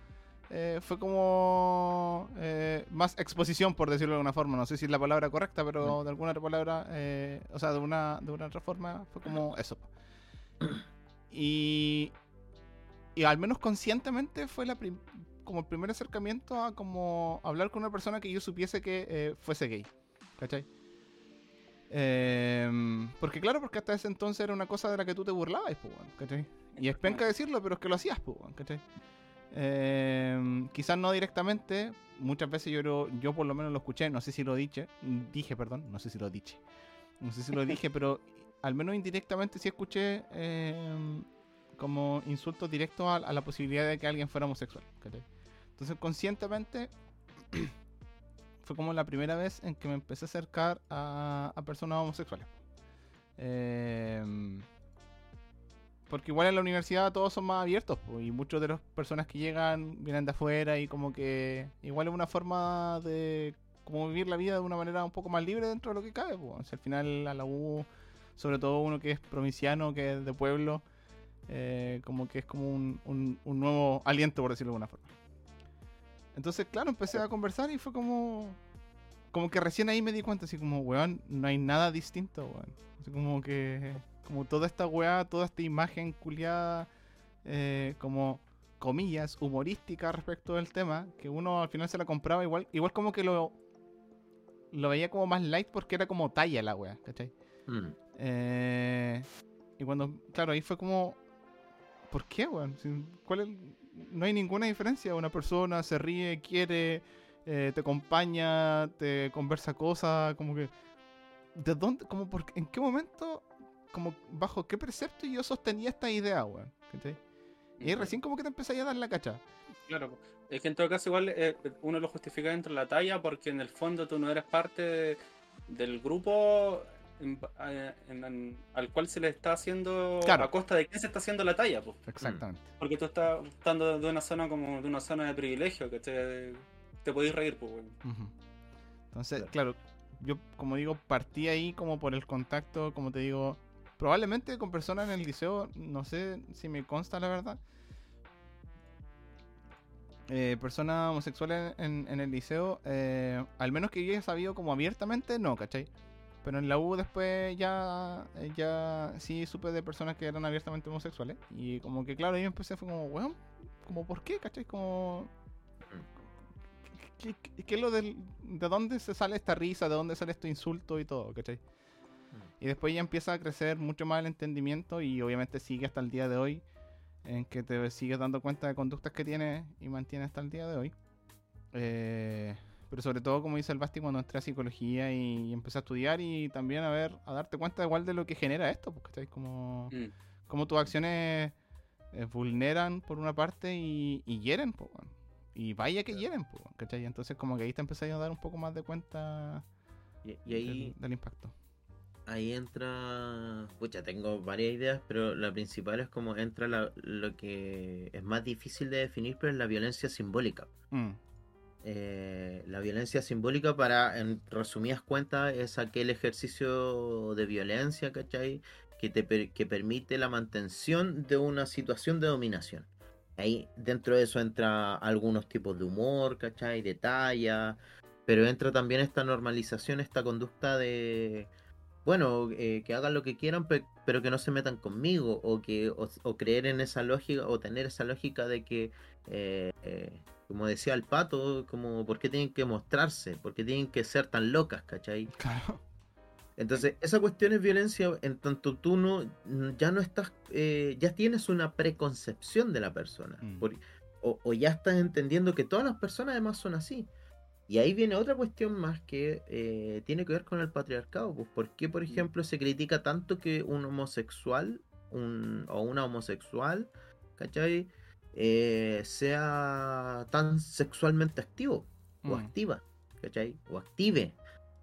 eh, fue como eh, más exposición, por decirlo de alguna forma. No sé si es la palabra correcta, pero de alguna otra palabra, eh, o sea, de una, de una otra forma, fue como eso. Y, y al menos conscientemente fue la como el primer acercamiento a como hablar con una persona que yo supiese que eh, fuese gay. ¿Cachai? Em, porque claro, porque hasta ese entonces era una cosa de la que tú te burlabas, pues, ¿cachai? Y es penca decirlo, pero es que lo hacías, pues, ¿cachai? Em, quizás no directamente, muchas veces yo creo- yo por lo menos lo escuché, no sé si lo dije, dije, perdón, no sé si lo dije, no sé si lo dije, pero al menos indirectamente sí escuché em, como insultos directos a, la posibilidad de que alguien fuera homosexual. Entonces conscientemente fue como la primera vez en que me empecé a acercar a, a personas homosexuales. Em, porque igual en la universidad todos son más abiertos y muchas de las personas que llegan vienen de afuera y como que igual es una forma de como vivir la vida de una manera un poco más libre dentro de lo que cabe. sea, al final a la U, sobre todo uno que es provinciano, que es de pueblo, eh, como que es como un, un- un nuevo aliento, por decirlo de alguna forma. Entonces, claro, empecé a conversar y fue como. Como que recién ahí me di cuenta, así como, weón, no hay nada distinto, weón. Así como que. Como toda esta weá, toda esta imagen culiada, eh, como comillas, humorística respecto del tema, que uno al final se la compraba igual, igual como que lo. Lo veía como más light porque era como talla la weá, ¿cachai? Mm. Eh, y cuando, claro, ahí fue como, ¿por qué, weón? ¿Cuál es- No hay ninguna diferencia. Una persona se ríe, quiere, eh, te acompaña, te conversa cosas, como que... ¿De dónde? Como por, ¿En qué momento? Como bajo qué precepto yo sostenía esta idea, weón. ¿Cachai? Y ahí recién como que te empecé a dar la cacha. Claro, es que en todo caso igual eh, uno lo justifica dentro de la talla porque en el fondo tú no eres parte de- del grupo en- eh, en- en- al cual se le está haciendo Claro. a costa de quién se está haciendo la talla, pues. Exactamente. Porque tú estás estando de una zona como de una zona de privilegio, que te, te podéis reír, pues. Ujú. Entonces, claro, yo como digo, partí ahí como por el contacto, como te digo, probablemente con personas en el liceo, no sé si me consta la verdad. Eh, personas homosexuales en, en el liceo, eh, al menos que yo haya sabido como abiertamente, no, ¿cachai? Pero en la U después ya, eh, ya sí supe de personas que eran abiertamente homosexuales. Y como que claro, ahí empecé, fue como, weón, como por qué, ¿cachai? Como... ¿Qué, lo del, de dónde se sale esta risa? ¿De dónde sale este insulto y todo? ¿cachai? Y después ya empieza a crecer mucho más el entendimiento y obviamente sigue hasta el día de hoy en que te sigues dando cuenta de conductas que tienes y mantienes hasta el día de hoy. Eh, pero sobre todo, como dice el Basti, cuando entré a psicología y, empecé a estudiar y también a ver, a darte cuenta igual de lo que genera esto, porque ¿cachai? Como, Mm. como tus acciones eh, vulneran por una parte y, y hieren, po, weón. Y vaya que hieren, po, weón, ¿cachai? Entonces como que ahí te empecé a dar un poco más de cuenta Y, y ahí, del, del impacto. Ahí entra. Pucha, tengo varias ideas, pero la principal es como entra la- lo que es más difícil de definir, pero es la violencia simbólica. Mm, Eh, la violencia simbólica, para, en resumidas cuentas, es aquel ejercicio de violencia, ¿cachai? Que, te, per- que permite la mantención de una situación de dominación. Ahí dentro de eso entra algunos tipos de humor, ¿cachai? De talla, pero entra también esta normalización, esta conducta de, bueno, eh, que hagan lo que quieran, pe- pero que no se metan conmigo, o que o, o creer en esa lógica, o tener esa lógica de que, eh, eh, como decía el pato, como, ¿por qué tienen que mostrarse? ¿Por qué tienen que ser tan locas, cachai? claro. Entonces, esa cuestión es violencia en tanto tú no, ya no estás, eh, ya tienes una preconcepción de la persona, Mm. por- o, o ya estás entendiendo que todas las personas además son así. Y ahí viene otra cuestión más que eh, tiene que ver con el patriarcado. Pues, ¿Por qué, por ejemplo, se critica tanto que un homosexual un, o una homosexual, ¿cachai? Eh, sea tan sexualmente activo o Mm. activa, ¿cachai? O active.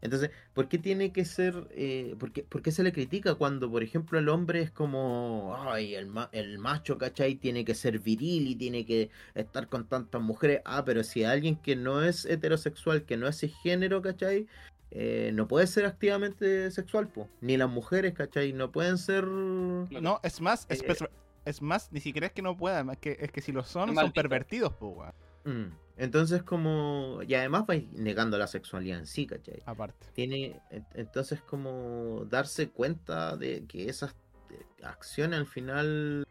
Entonces, ¿por qué tiene que ser, eh, por, qué, por qué se le critica cuando, por ejemplo, el hombre es como, ay, el, ma- el macho, ¿cachai? Tiene que ser viril y tiene que estar con tantas mujeres. Ah, pero si alguien que no es heterosexual, que no es cisgénero, ¿cachai? Eh, no puede ser activamente sexual, pues. Ni las mujeres, ¿cachai? No pueden ser... No, es más, es, Eh, pers- es más, ni siquiera es que no puedan, es que, es que si lo son, son pervertidos, pues, weón. Mm. Entonces, como... Y además vais negando la sexualidad en sí, ¿cachai? Aparte. tiene en- entonces como darse cuenta de que esas eh, acciones al final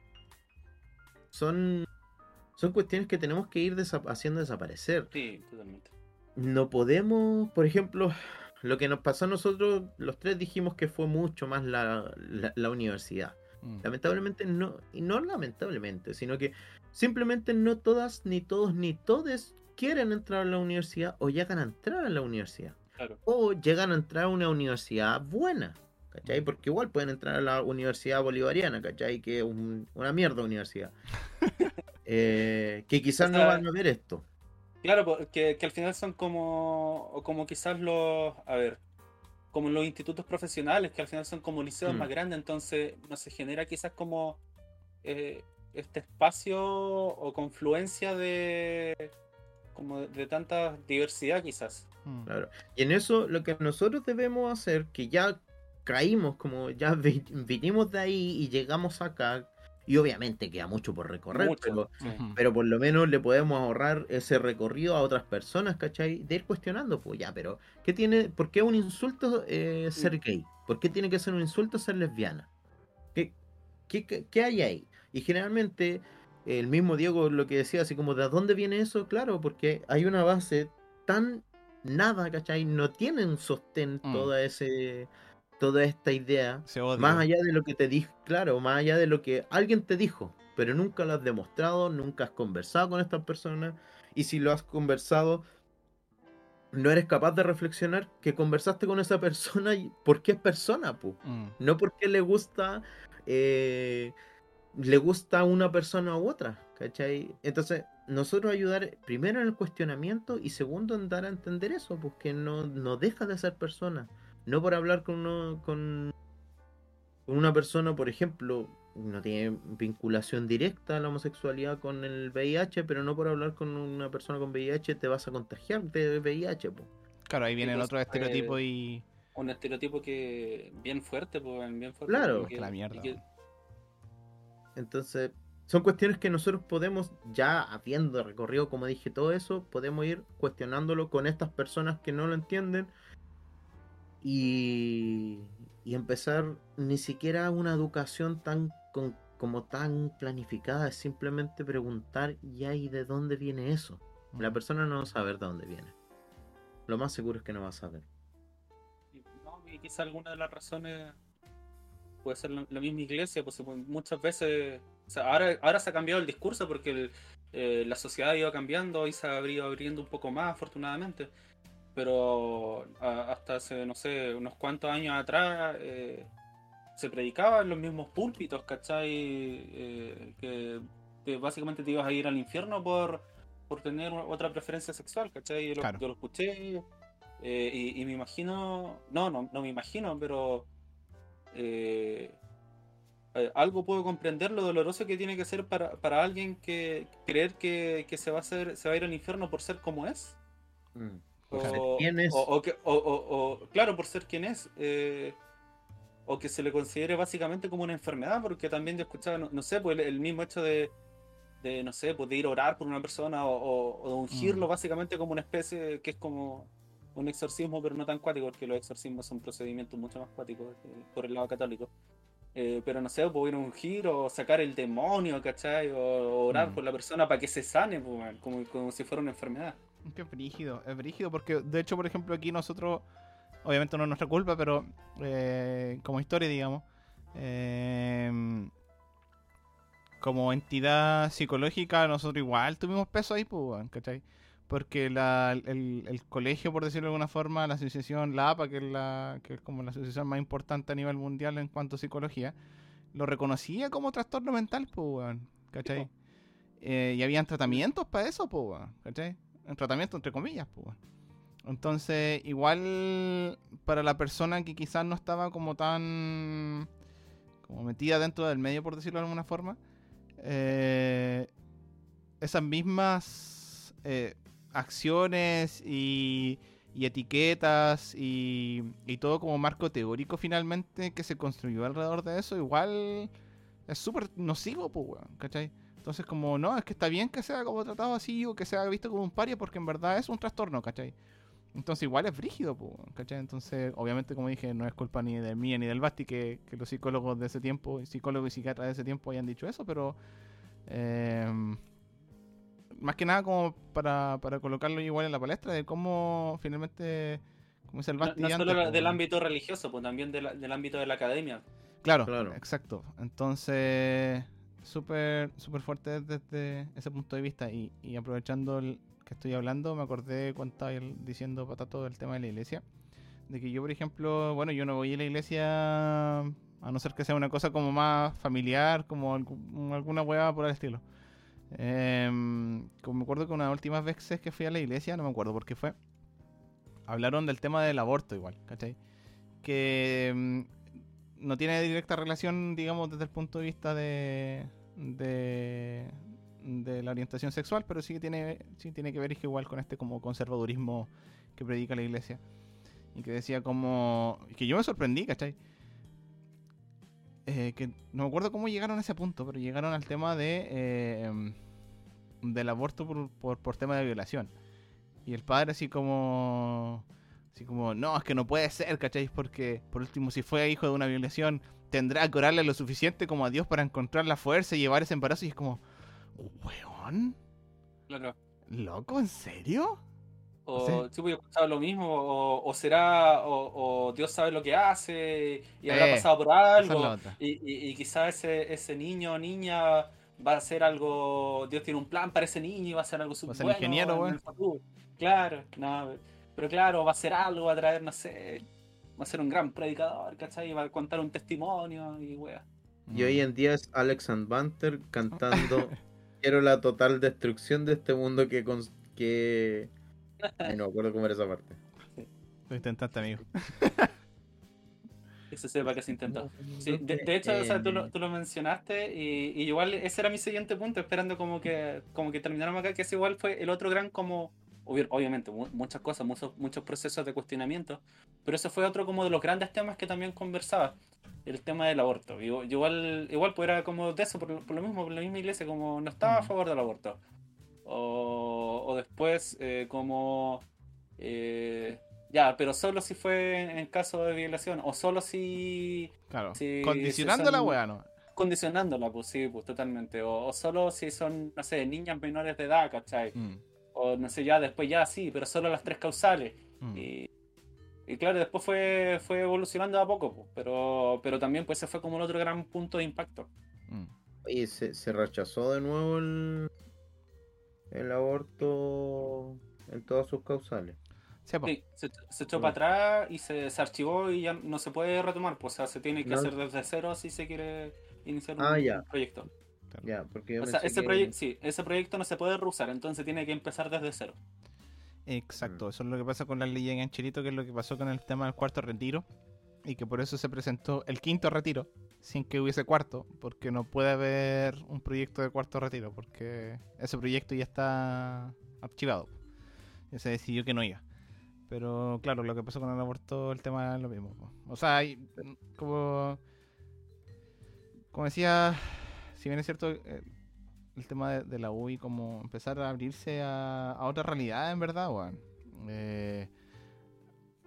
son son cuestiones que tenemos que ir desa- haciendo desaparecer Sí, totalmente. no podemos por ejemplo lo que nos pasó a nosotros los tres dijimos que fue mucho más la, la- la universidad Mm. lamentablemente no y no lamentablemente sino que simplemente no todas ni todos ni todes quieren entrar a la universidad o llegan a entrar a la universidad Claro. o llegan a entrar a una universidad buena, ¿cachai? Porque igual pueden entrar a la Universidad Bolivariana, ¿cachai? Que es un- una mierda universidad. Eh, que quizás O no van a ver esto. Claro, porque que al final son como, o como quizás los, a ver, como los institutos profesionales, que al final son como liceos Mm. más grandes, entonces no se genera quizás como eh, este espacio o confluencia de como de, de tanta diversidad quizás. Mm. Claro. Y en eso lo que nosotros debemos hacer, que ya caímos, como ya vi- vinimos de ahí y llegamos acá, Y obviamente queda mucho por recorrer, Mucho, pero, por lo menos le podemos ahorrar ese recorrido a otras personas, ¿cachai? De ir cuestionando, pues ya, pero ¿qué tiene, ¿por qué un insulto eh, ser gay? ¿Por qué tiene que ser un insulto ser lesbiana? ¿Qué, qué, qué- qué hay ahí? Y generalmente el mismo Diego lo que decía, así como, ¿de dónde viene eso? Claro, porque hay una base tan nada, ¿cachai? No tienen sostén Mm. toda ese toda esta idea más allá de lo que te dije, claro, más allá de lo que alguien te dijo, pero nunca lo has demostrado, nunca has conversado con estas personas, y si lo has conversado, no eres capaz de reflexionar que conversaste con esa persona y por qué es persona, pu. Mm. No porque le gusta, eh, le gusta una persona u otra, ¿cachai? Entonces, nosotros ayudar primero en el cuestionamiento y segundo en dar a entender eso, pues que no, no deja de ser persona. No por hablar con, uno, con, con una persona, por ejemplo, no tiene vinculación directa a la homosexualidad con el VIH, pero no por hablar con una persona con VIH te vas a contagiar de VIH, pues. Claro, ahí vienen pues, otros eh, estereotipos y. Un estereotipo que bien fuerte, pues, bien fuerte. Claro. que- Que la y mierda. que- Entonces, son cuestiones que nosotros podemos, ya habiendo recorrido, como dije, todo eso, podemos ir cuestionándolo con estas personas que no lo entienden y, y empezar ni siquiera una educación tan con- como tan planificada, es simplemente preguntar, ya, ¿y de dónde viene eso? La Mm. persona no va a saber de dónde viene. Lo más seguro es que no va a saber. no, y quizá alguna de las razones puede ser la, la misma iglesia, pues pues, muchas veces, o sea, ahora, ahora se ha cambiado el discurso porque el- eh, la sociedad ha ido cambiando y se ha ido abriendo un poco más, afortunadamente. Pero a- hasta hace, no sé, unos cuantos años atrás eh, se predicaba en los mismos púlpitos, ¿cachai? Eh, que, que básicamente te ibas a ir al infierno por, por tener otra preferencia sexual, ¿cachai? Yo lo, Claro. yo lo escuché eh, y, y me imagino, no, no, no me imagino, pero eh, eh, algo puedo comprender lo doloroso que tiene que ser para, para alguien que creer que, que se va a hacer, se va a ir al infierno por ser como es. Por ser O, quien es. o- o que- o- o- o- claro, por ser quien es. eh, o que se le considere básicamente como una enfermedad, porque también yo escuchaba, no, no sé, pues el, el mismo hecho de, de, no sé, pues de ir a orar por una persona o, o- o de ungirlo Mm. básicamente como una especie que es como un exorcismo, pero no tan cuático, porque los exorcismos son procedimientos mucho más cuáticos eh, por el lado católico. Eh, pero no sé, pues ir a ungir o sacar el demonio, ¿cachai? O, o orar Mm. por la persona para que se sane, pues, como, como si fuera una enfermedad. Qué brígido, es brígido porque de hecho, por ejemplo, aquí nosotros, obviamente no es nuestra culpa, pero eh, como historia, digamos, eh, como entidad psicológica, nosotros igual tuvimos peso ahí, pues, ¿cachai? Porque la, el, el colegio, por decirlo de alguna forma, la asociación, la APA, que es, la, que es como la asociación más importante a nivel mundial en cuanto a psicología, lo reconocía como trastorno mental, pues, weón, ¿cachai? Eh, y habían tratamientos para eso, pues, weón, ¿cachai? En tratamiento entre comillas, pues. weón. Entonces, igual para la persona que quizás no estaba como tan como metida dentro del medio, por decirlo de alguna forma, eh, esas mismas eh, acciones y, y etiquetas y, y todo como marco teórico finalmente que se construyó alrededor de eso, igual es súper nocivo, pues, weón, ¿cachai? Entonces, como, no, es que está bien que sea como tratado así o que sea visto como un paria porque en verdad es un trastorno, ¿cachai? Entonces, igual es brígido, po, ¿cachai? Entonces, obviamente, como dije, no es culpa ni de mí ni del Basti que, que los psicólogos de ese tiempo, psicólogos y psiquiatras de ese tiempo hayan dicho eso, pero. eh, más que nada, como para, para colocarlo igual en la palestra de cómo finalmente. Como dice el No, solo del ámbito religioso, pues también de la- del ámbito de la academia. Claro, Claro. exacto. Entonces, súper súper fuerte desde ese punto de vista. Y, y aprovechando el que estoy hablando, me acordé cuando estaba diciendo Patato del tema de la iglesia. De que yo, por ejemplo, bueno, yo no voy a la iglesia a no ser que sea una cosa como más familiar, como algu- alguna hueá por el estilo. Como me acuerdo que una de las últimas veces que fui a la iglesia, no me acuerdo por qué fue, hablaron del tema del aborto igual, ¿cachai? Que em, no tiene directa relación, digamos, desde el punto de vista de, de, la orientación sexual, pero sí que tiene, sí tiene que ver es que igual con este como conservadurismo que predica la iglesia. Y que decía como... que yo me sorprendí, ¿cachai? Eh, que no me acuerdo cómo llegaron a ese punto, pero llegaron al tema de eh, em, del aborto por, por, por tema de violación. Y el padre así como... Así como, no, es que no puede ser, ¿cacháis? Porque, por último, si fue hijo de una violación, tendrá que orarle lo suficiente como a Dios para encontrar la fuerza y llevar ese embarazo. Y es como, weón, Claro. loco, ¿en serio? O Sí. sí, pues, yo he escuchado lo mismo, o, o será, o, o Dios sabe lo que hace y habrá Eh, pasado por es algo. Y, y, y quizás ese, ese niño o niña va a hacer algo, Dios tiene un plan para ese niño y va a hacer algo súper ser bueno ingeniero, en weón. el futuro. Claro, no, pero claro, va a hacer algo, va a traer, no sé, va a ser un gran predicador, ¿cachai? Va a contar un testimonio y wea. Y hoy en día es Alex and Banter cantando Quiero la total destrucción de este mundo que... que... Ay, no me acuerdo cómo era esa parte. Lo intentaste, amigo. Que se sepa que se intentó. Sí, de, de hecho, o sea, tú, lo, tú lo mencionaste y, y igual ese era mi siguiente punto, esperando como que como que termináramos acá, que ese igual fue el otro gran como, obvi- obviamente, mu- muchas cosas, muchos, muchos procesos de cuestionamiento, pero ese fue otro como de los grandes temas que también conversaba, el tema del aborto. Y, igual, igual pues era como de eso, por, lo- por lo mismo, por la misma iglesia, como no estaba a favor del aborto. O, o después eh, como... eh, ya, pero solo si fue en, en caso de violación, o solo si Claro. Sí, Condicionando la weá, ¿no? condicionándola, pues sí, pues totalmente. O, o solo si son, no sé, niñas menores de edad, ¿cachai? Mm, O no sé, ya después ya sí, pero solo las tres causales. mm. Y, y claro, después fue, fue evolucionando a poco, pues, pero, pero también pues ese fue como el otro gran punto de impacto. Mm. Oye, se, se rechazó de nuevo el, el aborto en todas sus causales. Sí, po. Sí, se, se echó para atrás y se, se archivó y ya no se puede retomar, pues o sea, se tiene que No. hacer desde cero si se quiere iniciar un Ah, ya. proyecto. Ya, porque yo O sea, ese que- proyecto, sí, ese proyecto no se puede reusar, entonces tiene que empezar desde cero. Exacto, Mm. eso es lo que pasa con las leyes en Ancherito, que es lo que pasó con el tema del cuarto retiro, y que por eso se presentó el quinto retiro, sin que hubiese cuarto, porque no puede haber un proyecto de cuarto retiro, porque ese proyecto ya está archivado. Ya se decidió que no iba. Pero claro, lo que pasó con el aborto, el tema es lo mismo. O sea, como, como decía, si bien es cierto, eh, el tema de, la UI, como empezar a abrirse a, a otra realidad, en verdad, weón. Eh,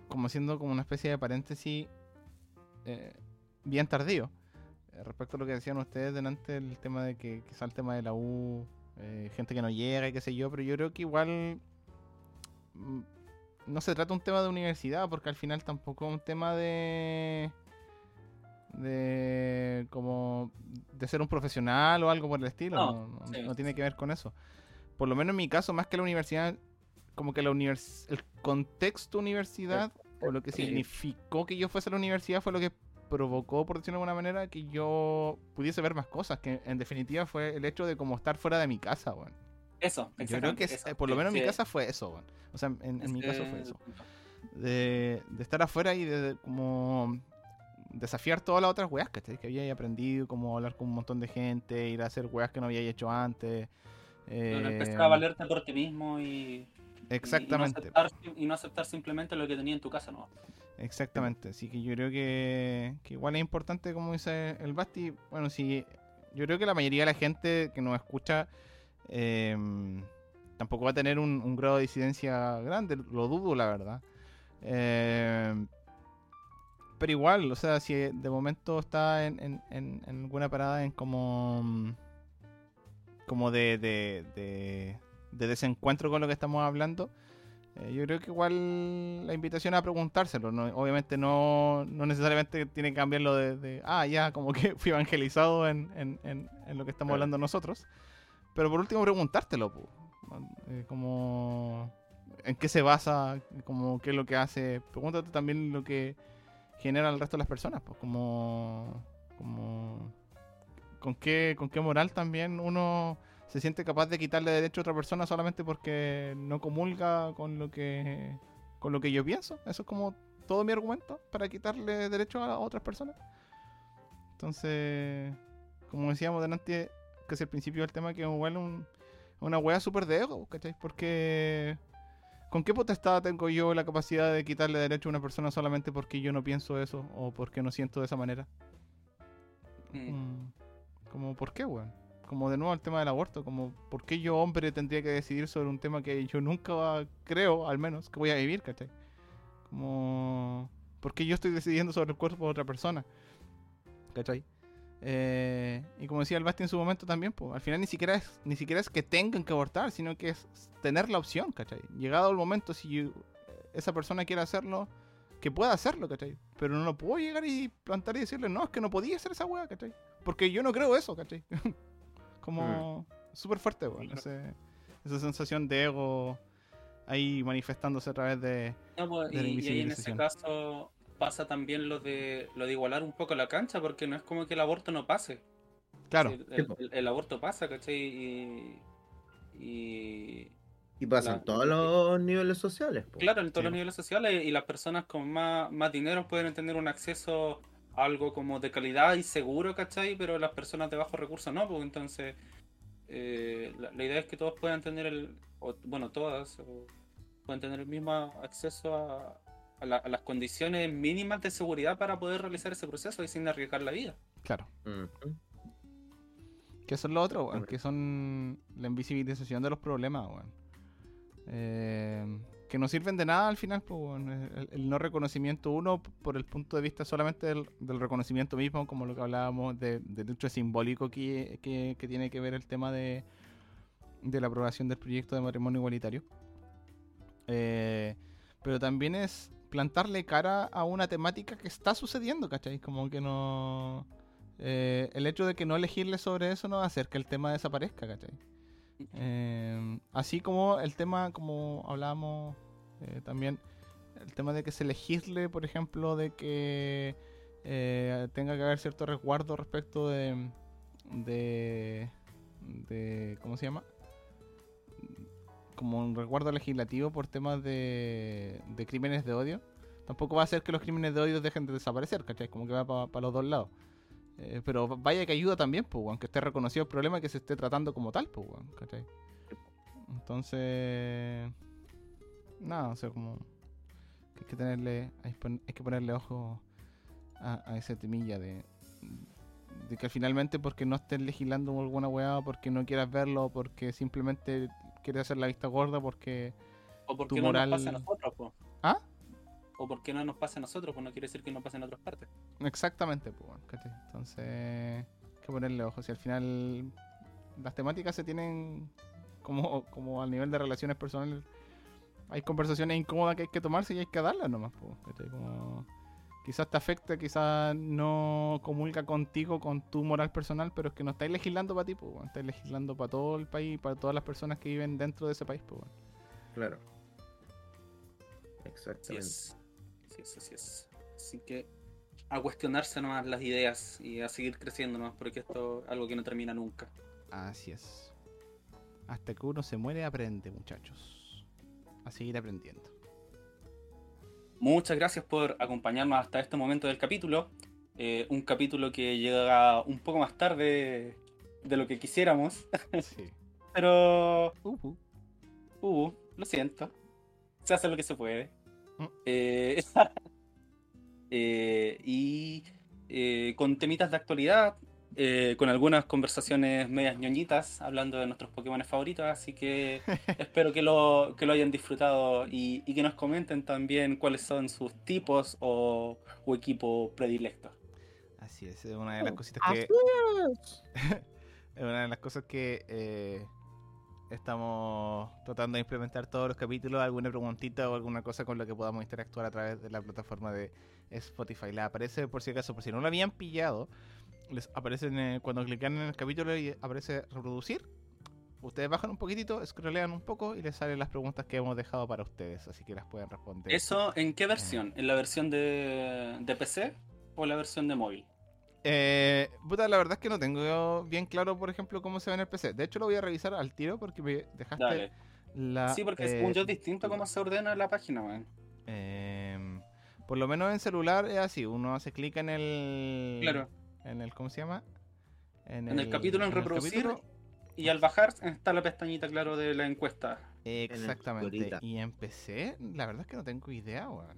como siendo como una especie de paréntesis eh, bien tardío. Eh, respecto a lo que decían ustedes delante, el tema de que quizá el tema de la U, eh, gente que no llega y qué sé yo, pero yo creo que igual mm, no se trata un tema de universidad, porque al final tampoco es un tema de de como de ser un profesional o algo por el estilo, No, no, no- sí. no tiene que ver con eso. Por lo menos en mi caso, más que la universidad, como que la univers el contexto universidad o lo que significó que yo fuese a la universidad fue lo que provocó, por decirlo de alguna manera, que yo pudiese ver más cosas, que en definitiva fue el hecho de como estar fuera de mi casa, weón. Eso, Yo creo que eso. por lo menos en mi casa fue eso, weón. O sea, en, en mi caso fue es eso. De, de estar afuera y de, de como desafiar todas las otras weas, ¿cachai? Que había aprendido, como hablar con un montón de gente, ir a hacer weas que no había hecho antes. Bueno, eh, empezar a valerte por ti mismo y, Exactamente. Y no, aceptar, y no aceptar simplemente lo que tenía en tu casa, ¿no? Exactamente, así que yo creo que, igual es importante, como dice el Basti, bueno, si yo creo que la mayoría de la gente que nos escucha eh, tampoco va a tener un, grado de disidencia grande, lo dudo, la verdad. Eh, pero igual, o sea, si de momento está en, en, alguna parada en como como de, de, de desencuentro con lo que estamos hablando, eh, yo creo que igual la invitación a preguntárselo, ¿no? obviamente no, no necesariamente tiene que cambiarlo de, de, ah, ya, como que fui evangelizado en, en, en, en lo que estamos Claro. hablando nosotros, pero por último preguntártelo. Eh, como en qué se basa, como qué es lo que hace, pregúntate también lo que genera el resto de las personas, pues como, como con qué, con qué moral también uno se siente capaz de quitarle derecho a otra persona solamente porque no comulga con lo que con lo que yo pienso. Eso es como todo mi argumento para quitarle derecho a otras personas. Entonces, como decíamos delante, que es el principio del tema, que es igual un, una wea súper de ego, ¿cachai? Porque ¿con qué potestad tengo yo la capacidad de quitarle derecho a una persona solamente porque yo no pienso eso o porque no siento de esa manera? Mm. Como, como, ¿por qué, weón? Como de nuevo el tema del aborto, como, ¿por qué yo, hombre, tendría que decidir sobre un tema que yo nunca creo, al menos, que voy a vivir, ¿cachai? Como, ¿por qué yo estoy decidiendo sobre el cuerpo de otra persona? ¿Cachai? Eh, y como decía el Basti en su momento también, pues, al final ni siquiera es ni siquiera es que tengan que abortar, sino que es tener la opción, ¿cachai? Llegado el momento, si yo- esa persona quiere hacerlo, que pueda hacerlo, ¿cachai? Pero no lo puedo llegar y plantar y decirle, no, es que no podía hacer esa weá, ¿cachai? Porque yo no creo eso, ¿cachai? Como súper fuerte. Claro. ese- esa sensación de ego ahí manifestándose a través de... No, pues, de la y, ahí en ese caso pasa también lo de lo de igualar un poco la cancha, porque no es como que el aborto no pase. Claro, el, po. el- el aborto pasa, ¿cachai? Y, y- Y pasa en todos los niveles sociales. po. claro, en todos Sí, los niveles sociales y las personas con más, más dinero pueden tener un acceso algo como de calidad y seguro, ¿cachai? Pero las personas de bajos recursos no, pues entonces eh, la, la idea es que todos puedan tener el, o, bueno, todas, o pueden tener el mismo acceso a, a la- a las condiciones mínimas de seguridad para poder realizar ese proceso y sin arriesgar la vida. claro. Ujú. Que eso es lo otro, weón, que son la invisibilización de los problemas, weón. Eh, que no sirven de nada al final, el, no reconocimiento, uno, por el punto de vista solamente del, reconocimiento mismo, como lo que hablábamos de- del hecho simbólico que, que, que tiene que ver el tema de, de la aprobación del proyecto de matrimonio igualitario. Eh, pero también es plantarle cara a una temática que está sucediendo, ¿cachai? Como que no... eh, el hecho de que no elegirle sobre eso no va a hacer que el tema desaparezca, ¿cachai? Eh, así como el tema, como hablábamos eh, también, el tema de que se legisle, por ejemplo, de que eh, tenga que haber cierto resguardo respecto de, de, de, ¿cómo se llama? Como un resguardo legislativo por temas de, crímenes de odio. Tampoco va a hacer que los crímenes de odio dejen de desaparecer, ¿cachai? Como que va para los dos lados. Eh, pero vaya que ayuda también, pues, aunque esté reconocido el problema que se esté tratando como tal, pues, ¿cachai? Entonces, nada, o sea, como que hay que tenerle, hay, que ponerle ojo a, a ese temilla de, de que finalmente porque no estés legislando alguna weá, porque no quieras verlo, porque simplemente quieres hacer la vista gorda, porque... O porque Tu no moral- nos pasa a nosotros, po. ¿Ah? O porque no nos pasa a nosotros, pues no quiere decir que no pase en otras partes. Exactamente, pues, ¿cachai? Entonces, hay que ponerle ojo. Si al final las temáticas se tienen como, como al nivel de relaciones personales, hay conversaciones incómodas que hay que tomarse y hay que darlas nomás, pues, quizás te afecta, quizás no comulga contigo, con tu moral personal, pero es que no estáis legislando para ti, pues, weón, estáis legislando para todo el país, para todas las personas que viven dentro de ese país, pues, weón. Claro. Exactamente. Así es, así es. Así que a cuestionarse nomás las ideas y a seguir creciendo nomás, porque esto es algo que no termina nunca. Así es. Hasta que uno se muere, aprende, muchachos. A seguir aprendiendo. Muchas gracias por acompañarnos hasta este momento del capítulo. Eh, un capítulo que llega un poco más tarde de lo que quisiéramos, Sí. pero Uh, uh. uh, lo siento. Se hace lo que se puede. Eh, eh, y eh, con temitas de actualidad, eh, con algunas conversaciones medias ñoñitas, hablando de nuestros Pokémon favoritos, así que espero que lo, que lo hayan disfrutado y, y que nos comenten también cuáles son sus tipos o, o equipo predilecto. Así es, es una de las cositas Así que. Es una de las cosas que eh, estamos tratando de implementar todos los capítulos, alguna preguntita o alguna cosa con la que podamos interactuar a través de la plataforma de Spotify. Les aparece, por si acaso, por si no lo habían pillado, les aparece en el- cuando clican en el capítulo y aparece reproducir. Ustedes bajan un poquitito, scrollean un poco y les salen las preguntas que hemos dejado para ustedes, así que las pueden responder. ¿Eso en qué versión? ¿En la versión de, de PC o la versión de móvil? Eh, puta, la verdad es que no tengo bien claro, por ejemplo, cómo se ve en el PC. De hecho, lo voy a revisar al tiro porque me dejaste Dale. la. Sí, porque eh, según yo es distinto cómo se ordena la página, man. Em, por lo menos en celular es así, uno hace clic en el... Claro. En el, ¿cómo se llama? En el capítulo, en reproducir, capítulo. Y al bajar está la pestañita, claro, de la encuesta. Exactamente. Y en PC, la verdad es que no tengo idea, weón.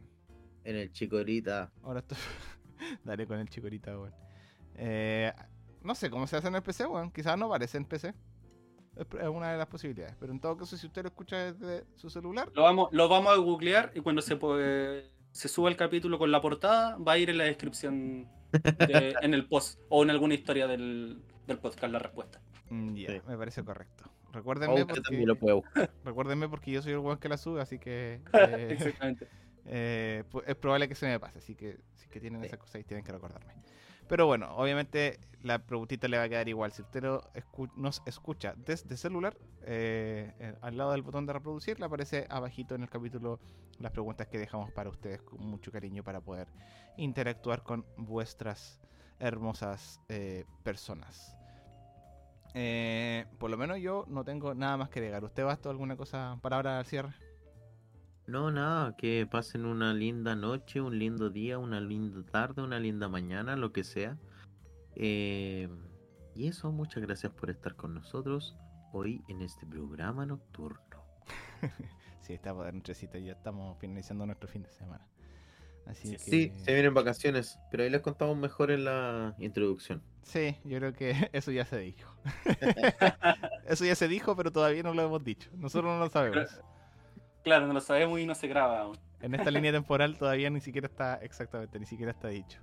En el chicorita. Ahora estoy... Dale con el chicorita, weón. Eh, no sé cómo se hace en el PC, weón. Quizás no aparece en PC. Es una de las posibilidades. Pero en todo caso, si usted lo escucha desde su celular, Lo vamos, lo vamos a googlear y cuando se, puede- se suba el capítulo con la portada, va a ir en la descripción, de- en el post o en alguna historia del, del podcast la respuesta. mm, Sí. me parece correcto. Recuérdenme usted porque, también lo buscar. recuérdenme porque yo soy el weón que la sube, así que eh, Exactamente. eh, es probable que se me pase. Así que si que tienen Sí. esa cosa ahí, tienen que recordarme. Pero bueno, obviamente la preguntita le va a quedar igual. Si usted nos escucha desde celular, eh, eh, al lado del botón de reproducir, le aparece abajito en el capítulo las preguntas que dejamos para ustedes con mucho cariño para poder interactuar con vuestras hermosas eh, personas. Por lo menos yo no tengo nada más que agregar. ¿Usted, Basto, alguna cosa para ahora al cierre? No, nada, que pasen una linda noche, un lindo día, una linda tarde, una linda mañana, lo que sea. Eh, y eso, muchas gracias por estar con nosotros hoy en este programa nocturno. Sí, estamos de nochecita ya estamos finalizando nuestro fin de semana. Así Sí, que... Sí, se vienen vacaciones, pero ahí les contamos mejor en la introducción. Sí, yo creo que eso ya se dijo. eso ya se dijo, pero todavía no lo hemos dicho. Nosotros no lo sabemos. Claro, no lo sabemos y no se graba aún. En esta línea temporal todavía ni siquiera está exactamente, ni siquiera está dicho.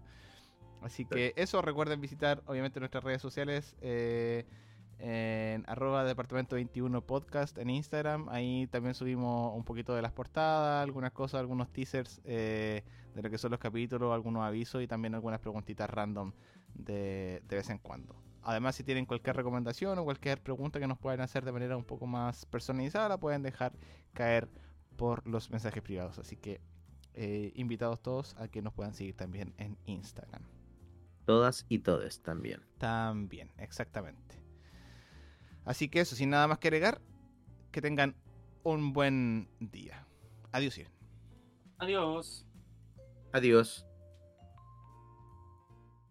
Así que eso, recuerden visitar obviamente nuestras redes sociales eh, en arroba departamento 21 podcast en Instagram. Ahí también subimos un poquito de las portadas, algunas cosas, algunos teasers eh, de lo que son los capítulos, algunos avisos y también algunas preguntitas random de, de vez en cuando. Además, si tienen cualquier recomendación o cualquier pregunta que nos puedan hacer de manera un poco más personalizada, la pueden dejar caer por los mensajes privados. Así que eh, invitados todos a que nos puedan seguir también en Instagram. Todas y todes también. También, exactamente. Así que eso, sin nada más que agregar, que tengan un buen día. Adiós. Adiós. Adiós.